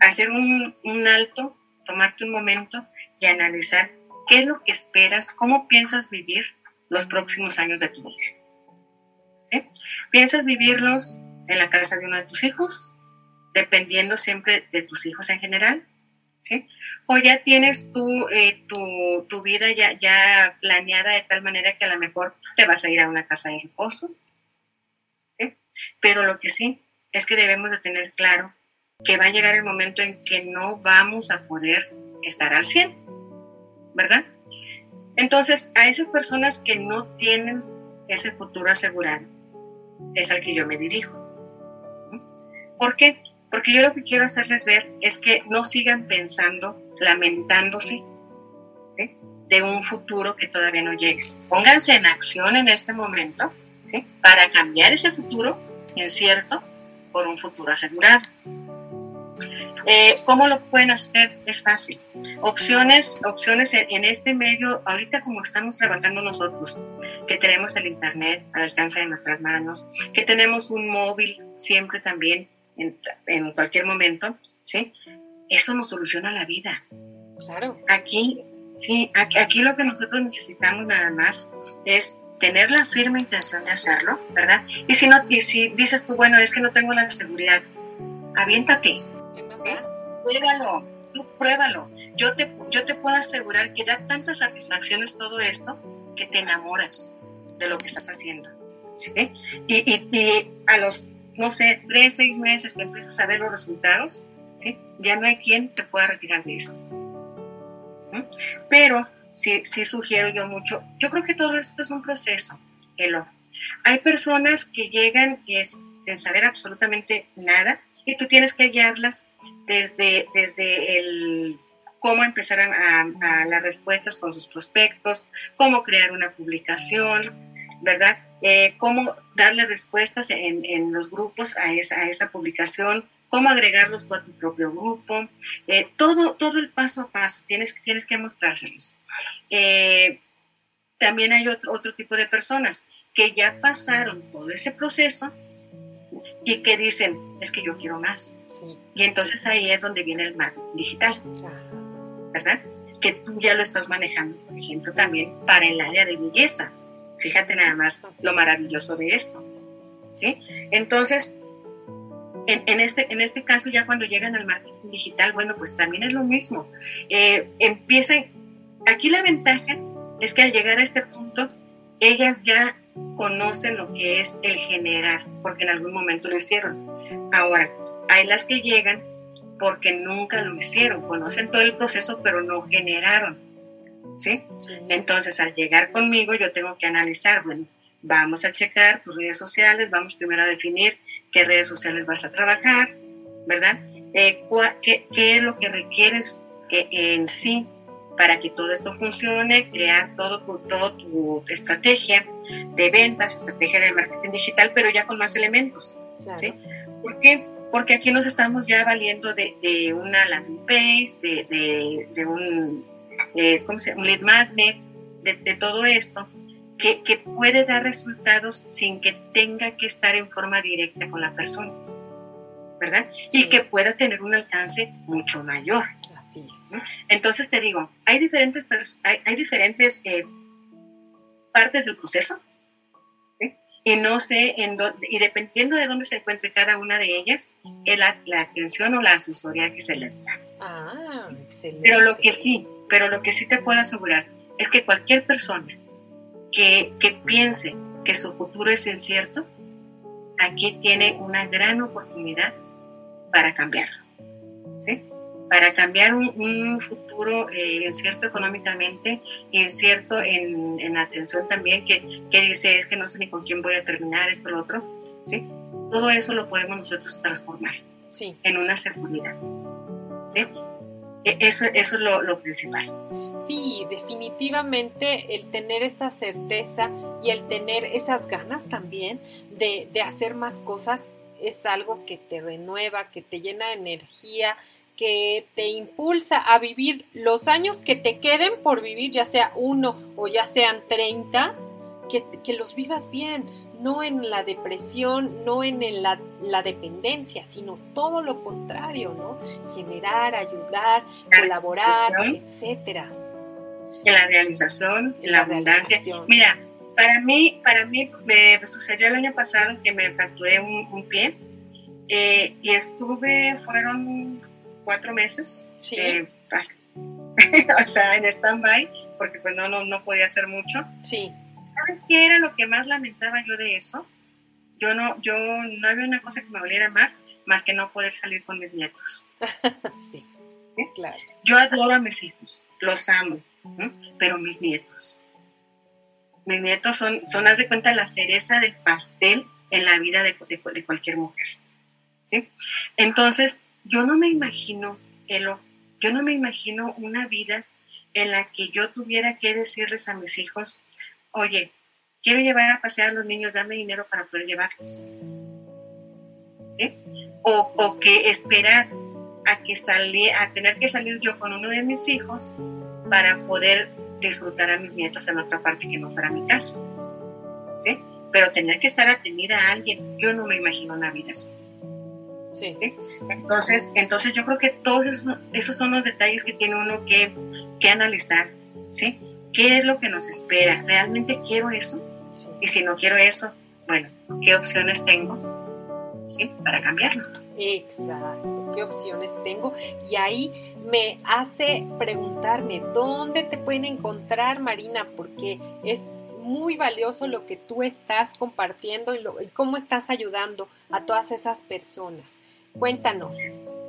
hacer un, un alto, tomarte un momento y analizar qué es lo que esperas, cómo piensas vivir los próximos años de tu vida. ¿Piensas vivirlos en la casa de uno de tus hijos? Dependiendo siempre de tus hijos en general. O ya tienes tu, eh, tu, tu, vida ya, ya planeada de tal manera que a lo mejor te vas a ir a una casa de reposo. ¿sí? Pero lo que sí es que debemos de tener claro que va a llegar el momento en que no vamos a poder estar al 100, ¿verdad? Entonces, a esas personas que no tienen ese futuro asegurado, es al que yo me dirijo. ¿Por qué? Porque yo lo que quiero hacerles ver es que no sigan pensando, lamentándose de un futuro que todavía no llega. Pónganse en acción en este momento ¿sí? para cambiar ese futuro incierto por un futuro asegurado. Eh, ¿Cómo lo pueden hacer? Es fácil. Opciones, opciones en, este medio, ahorita como estamos trabajando nosotros, que tenemos el Internet al alcance de nuestras manos, que tenemos un móvil siempre también en, en cualquier momento, ¿sí? Eso nos soluciona la vida. Claro. Aquí, sí, aquí, aquí lo que nosotros necesitamos nada más es tener la firme intención de hacerlo, ¿verdad? Y si no, y si dices tú, bueno, es que no tengo la seguridad, aviéntate, Pruébalo, tú pruébalo. Yo te, yo te puedo asegurar que da tantas satisfacciones todo esto que te enamoras de lo que estás haciendo. ¿sí? Y, y, a los, no sé, tres, seis meses que empiezas a ver los resultados, ¿sí? ya no hay quien te pueda retirar de esto. Pero sí, sí sugiero yo mucho, yo creo que todo esto es un proceso, Elo. Hay personas que llegan sin saber absolutamente nada y tú tienes que guiarlas desde, desde el cómo empezar a, las respuestas con sus prospectos, cómo crear una publicación, ¿verdad? Eh, cómo darle respuestas en, en, los grupos a esa, a esa publicación, cómo agregarlos a tu propio grupo, eh, todo, todo el paso a paso, tienes, tienes que mostrárselos. Eh, también hay otro, otro tipo de personas que ya pasaron todo ese proceso y que dicen, es que yo quiero más. Y entonces ahí es donde viene el marketing digital, ¿verdad? Que tú ya lo estás manejando, por ejemplo, también para el área de belleza. Fíjate nada más lo maravilloso de esto, ¿sí? Entonces, En, este, en este caso, ya cuando llegan al marketing digital, bueno, pues también es lo mismo. Eh, empiezan, aquí la ventaja es que al llegar a este punto, ellas ya conocen lo que es el generar, porque en algún momento lo hicieron. Ahora, hay las que llegan porque nunca lo hicieron, conocen todo el proceso, pero no generaron. ¿Sí? Entonces, al llegar conmigo, yo tengo que analizar, bueno, vamos a checar tus redes sociales, vamos primero a definir qué redes sociales vas a trabajar, ¿verdad? Eh, qué, es lo que requieres eh, en sí para que todo esto funcione, crear todo tu, todo tu estrategia de ventas, estrategia de marketing digital, pero ya con más elementos. ¿sí? ¿Por qué? Porque aquí nos estamos ya valiendo de, de una landing page, de, de, de un, eh, un lead magnet, de, todo esto, que, que puede dar resultados sin que tenga que estar en forma directa con la persona. ¿verdad? Y que pueda tener un alcance mucho mayor. Entonces te digo, hay diferentes, hay, diferentes eh, partes del proceso y no sé, en y dependiendo de dónde se encuentre cada una de ellas, es la, atención o la asesoría que se les da. Ah, excelente. Pero lo que sí, pero lo que sí te puedo asegurar es que cualquier persona que, que piense que su futuro es incierto, aquí tiene una gran oportunidad para cambiarlo. ¿sí? para cambiar un, futuro eh, incierto económicamente, incierto en, en atención también, que, que, dice es que no sé ni con quién voy a terminar esto, lo otro, ¿sí? Todo eso lo podemos nosotros transformar sí. en una seguridad, ¿sí? E, eso, eso es lo, lo principal. Sí, definitivamente el tener esa certeza y el tener esas ganas también de, de hacer más cosas es algo que te renueva, que te llena de energía, que te impulsa a vivir los años que te queden por vivir, ya sea uno o ya sean 30, que, los vivas bien, no en la depresión, no en la, dependencia, sino todo lo contrario, ¿no? Generar, ayudar, colaborar, etcétera. En la realización, en la, abundancia. Mira, para mí, para mí me sucedió el año pasado que me fracturé un, pie eh, y estuve, fueron cuatro meses. Eh, o sea, en stand-by, porque pues no, no, no podía hacer mucho. Sí. ¿Sabes qué era lo que más lamentaba yo de eso? Yo no, yo no había una cosa que me doliera más, más que no poder salir con mis nietos. sí, claro. Yo adoro a mis hijos, los amo, pero mis nietos. Mis nietos son, son, haz de cuenta, la cereza del pastel en la vida de, de, de cualquier mujer. ¿sí? Entonces, yo no me imagino, Elo, yo no me imagino una vida en la que yo tuviera que decirles a mis hijos, oye, quiero llevar a pasear a los niños, dame dinero para poder llevarlos. ¿Sí? O, que esperar a que salí, a tener que salir yo con uno de mis hijos para poder disfrutar a mis nietos en otra parte que no para mi casa. ¿Sí? Pero tener que estar atendida a alguien, yo no me imagino una vida así. Sí. Entonces, entonces yo creo que todos esos, son los detalles que tiene uno que, que, analizar, ¿sí? ¿Qué es lo que nos espera? ¿Realmente quiero eso? Y si no quiero eso, bueno, ¿qué opciones tengo? ¿Sí? Para cambiarlo. Exacto, ¿qué opciones tengo? Y ahí me hace preguntarme, ¿dónde te pueden encontrar, Marina? Porque es muy valioso lo que tú estás compartiendo y, y, cómo estás ayudando a todas esas personas. Cuéntanos,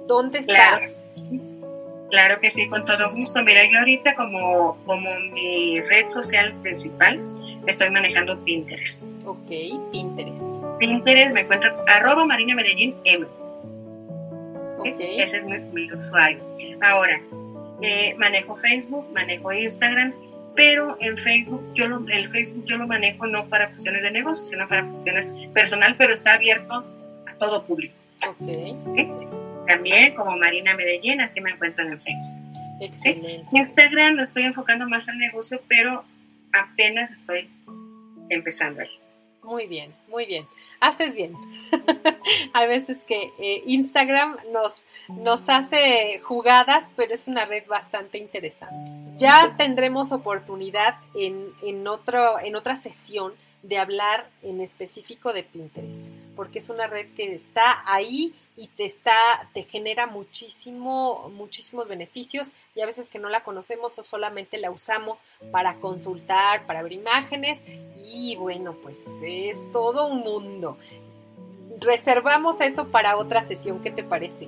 ¿dónde estás? Claro, que sí, con todo gusto. Mira, yo ahorita como, como mi red social principal estoy manejando Pinterest. Ok, Pinterest. Pinterest me encuentro arroba Marina Medellín M. Okay. Ese es mi, usuario. Ahora, eh, manejo Facebook, manejo Instagram, pero en Facebook yo lo, el Facebook yo lo manejo no para cuestiones de negocio, sino para cuestiones personal, pero está abierto a todo público. También como Marina Medellín, así me encuentran en Facebook. Excelente. Instagram lo estoy enfocando más al negocio, pero apenas estoy empezando ahí. Muy bien, muy bien. Haces bien. Hay veces que eh, Instagram nos, nos hace jugadas, pero es una red bastante interesante. Ya tendremos oportunidad en, en, otro, en otra sesión de hablar en específico de Pinterest, porque es una red que está ahí y te está, te genera muchísimo, muchísimos beneficios y a veces que no la conocemos o solamente la usamos para consultar, para ver imágenes y bueno, pues es todo un mundo. Reservamos eso para otra sesión, ¿qué te parece?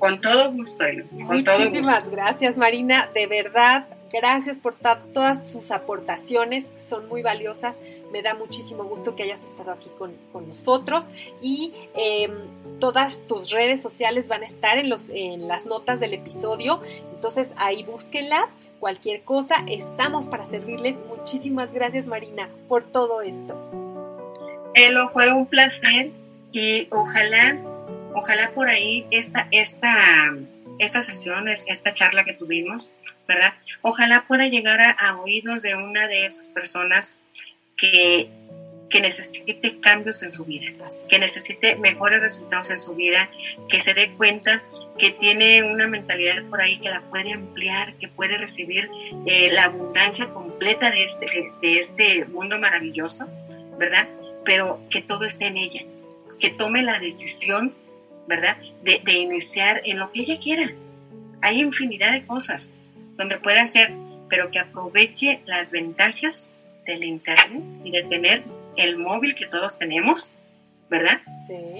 Con todo gusto, Muchísimas gracias, Marina. De verdad, gracias por todas sus aportaciones. Son muy valiosas. Me da muchísimo gusto que hayas estado aquí con, nosotros. Y em, todas tus redes sociales van a estar en, los, en las notas del episodio. Entonces ahí búsquenlas. Cualquier cosa, estamos para servirles. Muchísimas gracias, Marina, por todo esto. Elo, fue un placer y ojalá ojalá por ahí esta, esta, esta sesión, esta charla que tuvimos, ¿verdad? Ojalá pueda llegar a, oídos de una de esas personas que, que necesite cambios en su vida, que necesite mejores resultados en su vida, que se dé cuenta que tiene una mentalidad por ahí que la puede ampliar, que puede recibir eh, la abundancia completa de este, de este mundo maravilloso, ¿verdad? Pero que todo esté en ella, que tome la decisión ¿verdad? De, iniciar en lo que ella quiera. Hay infinidad de cosas donde puede hacer, pero que aproveche las ventajas del Internet y de tener el móvil que todos tenemos, ¿verdad?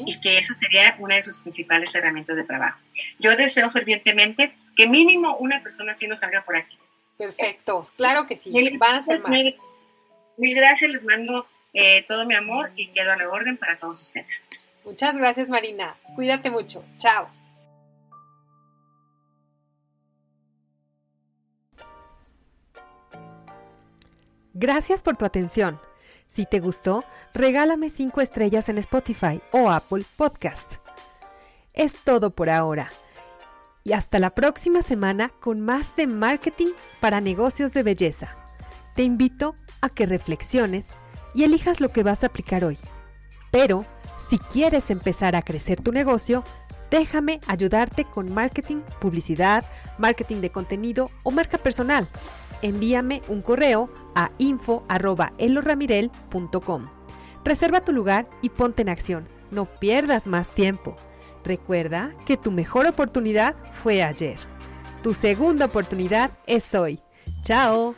Y que esa sería una de sus principales herramientas de trabajo. Yo deseo fervientemente que mínimo una persona así nos salga por aquí. Perfecto, claro que sí. Mil, gracias, les mando eh, todo mi amor y quiero a la orden para todos ustedes. Muchas gracias Marina. Cuídate mucho. Chao. Gracias por tu atención. Si te gustó, regálame 5 estrellas en Spotify o Apple Podcast. Es todo por ahora. Y hasta la próxima semana con más de marketing para negocios de belleza. Te invito a que reflexiones y elijas lo que vas a aplicar hoy. Pero si quieres empezar a crecer tu negocio, déjame ayudarte con marketing, publicidad, marketing de contenido o marca personal. Envíame un correo a info@eloramirel.com. Reserva tu lugar y ponte en acción. No pierdas más tiempo. Recuerda que tu mejor oportunidad fue ayer. Tu segunda oportunidad es hoy. Chao.